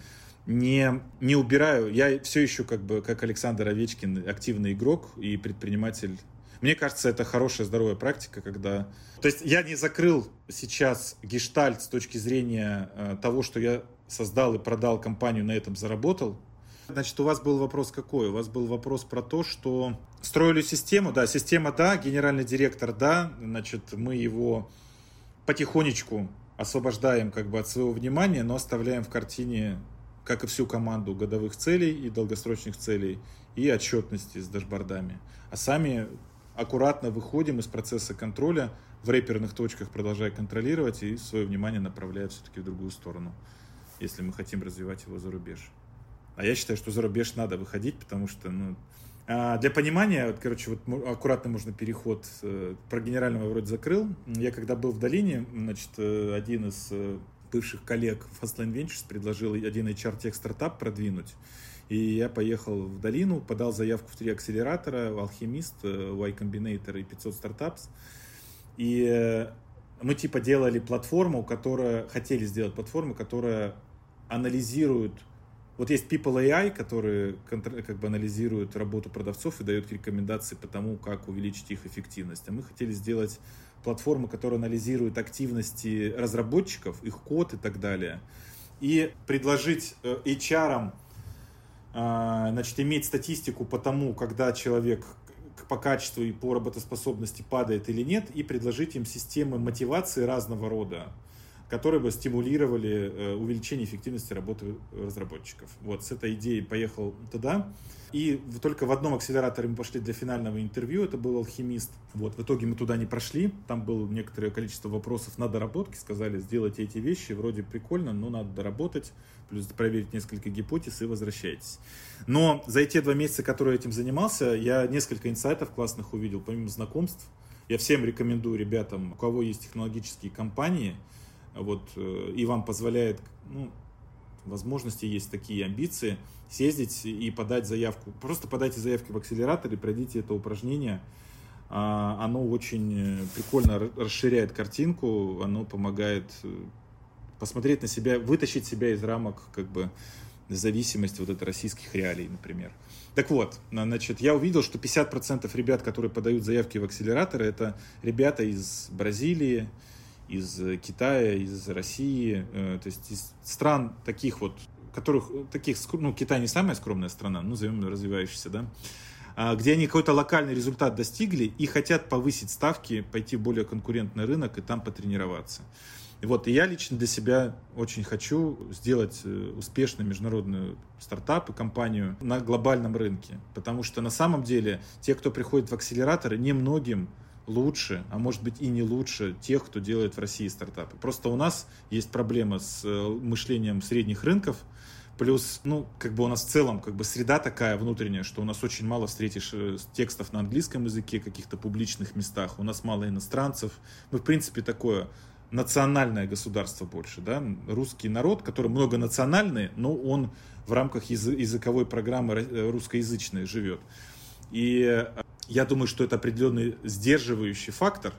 не, не убираю, я все еще как бы, как Александр Овечкин, активный игрок и предприниматель мне кажется, это хорошая здоровая практика, когда... То есть я не закрыл сейчас гештальт с точки зрения э, того, что я создал и продал компанию, на этом заработал. Значит, у вас был вопрос какой? У вас был вопрос про то, что строили систему, да, система, да, генеральный директор, да, значит, мы его потихонечку освобождаем как бы от своего внимания, но оставляем в картине, как и всю команду, годовых целей и долгосрочных целей и отчетности с дашбордами. А сами аккуратно выходим из процесса контроля, в рэперных точках продолжая контролировать и свое внимание направляя все-таки в другую сторону, если мы хотим развивать его за рубеж. А я считаю, что за рубеж надо выходить, потому что, ну, а для понимания, вот, короче, вот аккуратно можно переход э, про генерального вроде закрыл. Я когда был в долине, значит, э, один из э, бывших коллег Fastline Ventures предложил один HR-тех стартап продвинуть. И я поехал в долину, подал заявку в три акселератора, в Алхимист, э, Y Combinator и 500 Startups. И э, мы типа делали платформу, которая, хотели сделать платформу, которая анализирует вот есть People AI, которые как бы анализируют работу продавцов и дают рекомендации по тому, как увеличить их эффективность. А мы хотели сделать платформу, которая анализирует активности разработчиков, их код и так далее. И предложить э, HR значит, иметь статистику по тому, когда человек по качеству и по работоспособности падает или нет, и предложить им системы мотивации разного рода, которые бы стимулировали э, увеличение эффективности работы разработчиков. Вот с этой идеей поехал туда. И только в одном акселераторе мы пошли для финального интервью, это был алхимист. Вот, в итоге мы туда не прошли, там было некоторое количество вопросов на доработке, сказали, сделайте эти вещи, вроде прикольно, но надо доработать, плюс проверить несколько гипотез и возвращайтесь. Но за эти два месяца, которые этим занимался, я несколько инсайтов классных увидел, помимо знакомств. Я всем рекомендую ребятам, у кого есть технологические компании, вот, э, и вам позволяет, ну, возможности есть такие амбиции, съездить и подать заявку. Просто подайте заявки в акселератор и пройдите это упражнение. А, оно очень э, прикольно расширяет картинку, оно помогает э, посмотреть на себя, вытащить себя из рамок как бы зависимость вот от российских реалий, например. Так вот, значит, я увидел, что 50% ребят, которые подают заявки в акселераторы, это ребята из Бразилии, из Китая, из России, э, то есть из стран таких вот, которых, таких, ну, Китай не самая скромная страна, ну, назовем развивающаяся, да, а, где они какой-то локальный результат достигли и хотят повысить ставки, пойти в более конкурентный рынок и там потренироваться. Вот и я лично для себя очень хочу сделать э, успешный международный стартап и компанию на глобальном рынке. Потому что на самом деле те, кто приходит в акселераторы, немногим лучше, а может быть и не лучше тех, кто делает в России стартапы. Просто у нас есть проблема с э, мышлением средних рынков, Плюс, ну, как бы у нас в целом как бы среда такая внутренняя, что у нас очень мало встретишь э, текстов на английском языке, каких-то публичных местах. У нас мало иностранцев. Мы, в принципе, такое национальное государство больше, да, русский народ, который многонациональный, но он в рамках языковой программы э, русскоязычной живет. И я думаю, что это определенный сдерживающий фактор,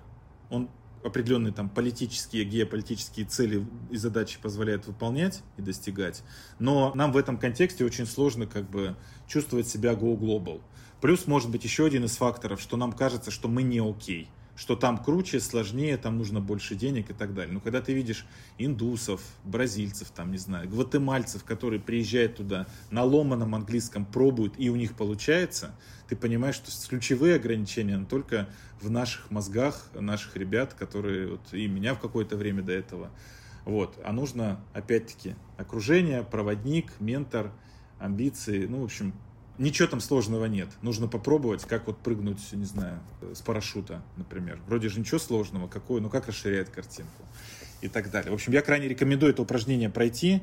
он определенные там политические, геополитические цели и задачи позволяет выполнять и достигать. Но нам в этом контексте очень сложно как бы чувствовать себя go global. Плюс, может быть, еще один из факторов, что нам кажется, что мы не окей. Okay что там круче, сложнее, там нужно больше денег и так далее. Но когда ты видишь индусов, бразильцев, там, не знаю, гватемальцев, которые приезжают туда на ломаном английском, пробуют, и у них получается, ты понимаешь, что ключевые ограничения только в наших мозгах, наших ребят, которые, вот, и меня в какое-то время до этого. Вот. А нужно, опять-таки, окружение, проводник, ментор, амбиции, ну, в общем, ничего там сложного нет. Нужно попробовать, как вот прыгнуть, не знаю, с парашюта, например. Вроде же ничего сложного, какое, ну как расширяет картинку и так далее. В общем, я крайне рекомендую это упражнение пройти,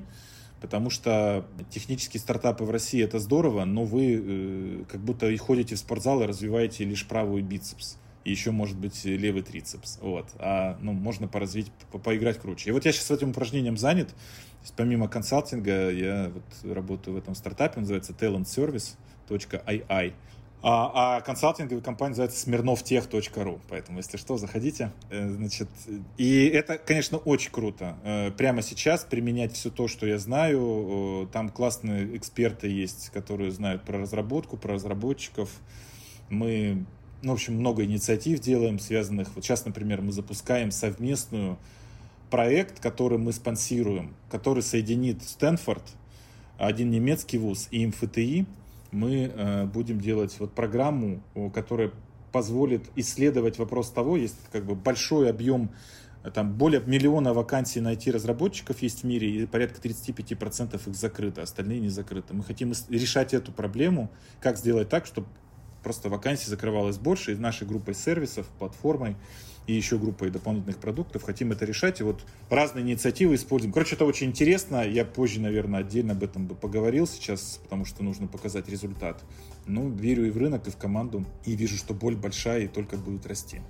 потому что технические стартапы в России это здорово, но вы э, как будто и ходите в спортзал и развиваете лишь правый бицепс. И еще, может быть, левый трицепс. Вот. А ну, можно поразвить, по поиграть круче. И вот я сейчас этим упражнением занят. То есть, помимо консалтинга, я вот работаю в этом стартапе, называется Talent Service smirnovtech.ii. А, а консалтинговая компания называется smirnovtech.ru. Поэтому, если что, заходите. Э, значит, и это, конечно, очень круто. Э, прямо сейчас применять все то, что я знаю. Там классные эксперты есть, которые знают про разработку, про разработчиков. Мы, ну, в общем, много инициатив делаем, связанных... Вот сейчас, например, мы запускаем совместную проект, который мы спонсируем, который соединит Стэнфорд, один немецкий вуз и МФТИ, мы э, будем делать вот программу, которая позволит исследовать вопрос того, есть как бы большой объем, э, там более миллиона вакансий на IT-разработчиков есть в мире, и порядка 35% их закрыто, остальные не закрыты. Мы хотим решать эту проблему, как сделать так, чтобы просто вакансий закрывалось больше, и нашей группой сервисов, платформой, и еще группой дополнительных продуктов. Хотим это решать, и вот разные инициативы используем. Короче, это очень интересно. Я позже, наверное, отдельно об этом бы поговорил сейчас, потому что нужно показать результат. Ну, верю и в рынок, и в команду, и вижу, что боль большая и только будет расти.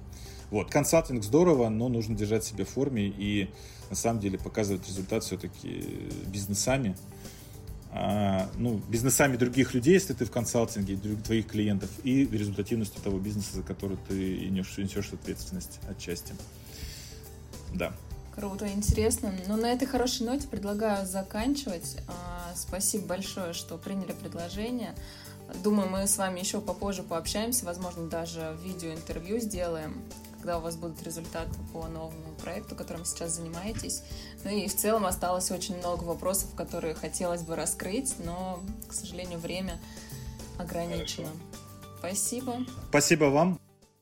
Вот, консалтинг здорово, но нужно держать себя в форме и на самом деле показывать результат все-таки бизнесами, ну, бизнесами других людей, если ты в консалтинге, твоих клиентов, и результативностью того бизнеса, за который ты несешь, несешь ответственность отчасти. Да. Круто, интересно. Ну, на этой хорошей ноте предлагаю заканчивать. А, спасибо большое, что приняли предложение. Думаю, мы с вами еще попозже пообщаемся, возможно, даже видеоинтервью сделаем когда у вас будут результаты по новому проекту, которым сейчас занимаетесь. Ну и в целом осталось очень много вопросов, которые хотелось бы раскрыть, но, к сожалению, время ограничено. Хорошо. Спасибо. Спасибо вам.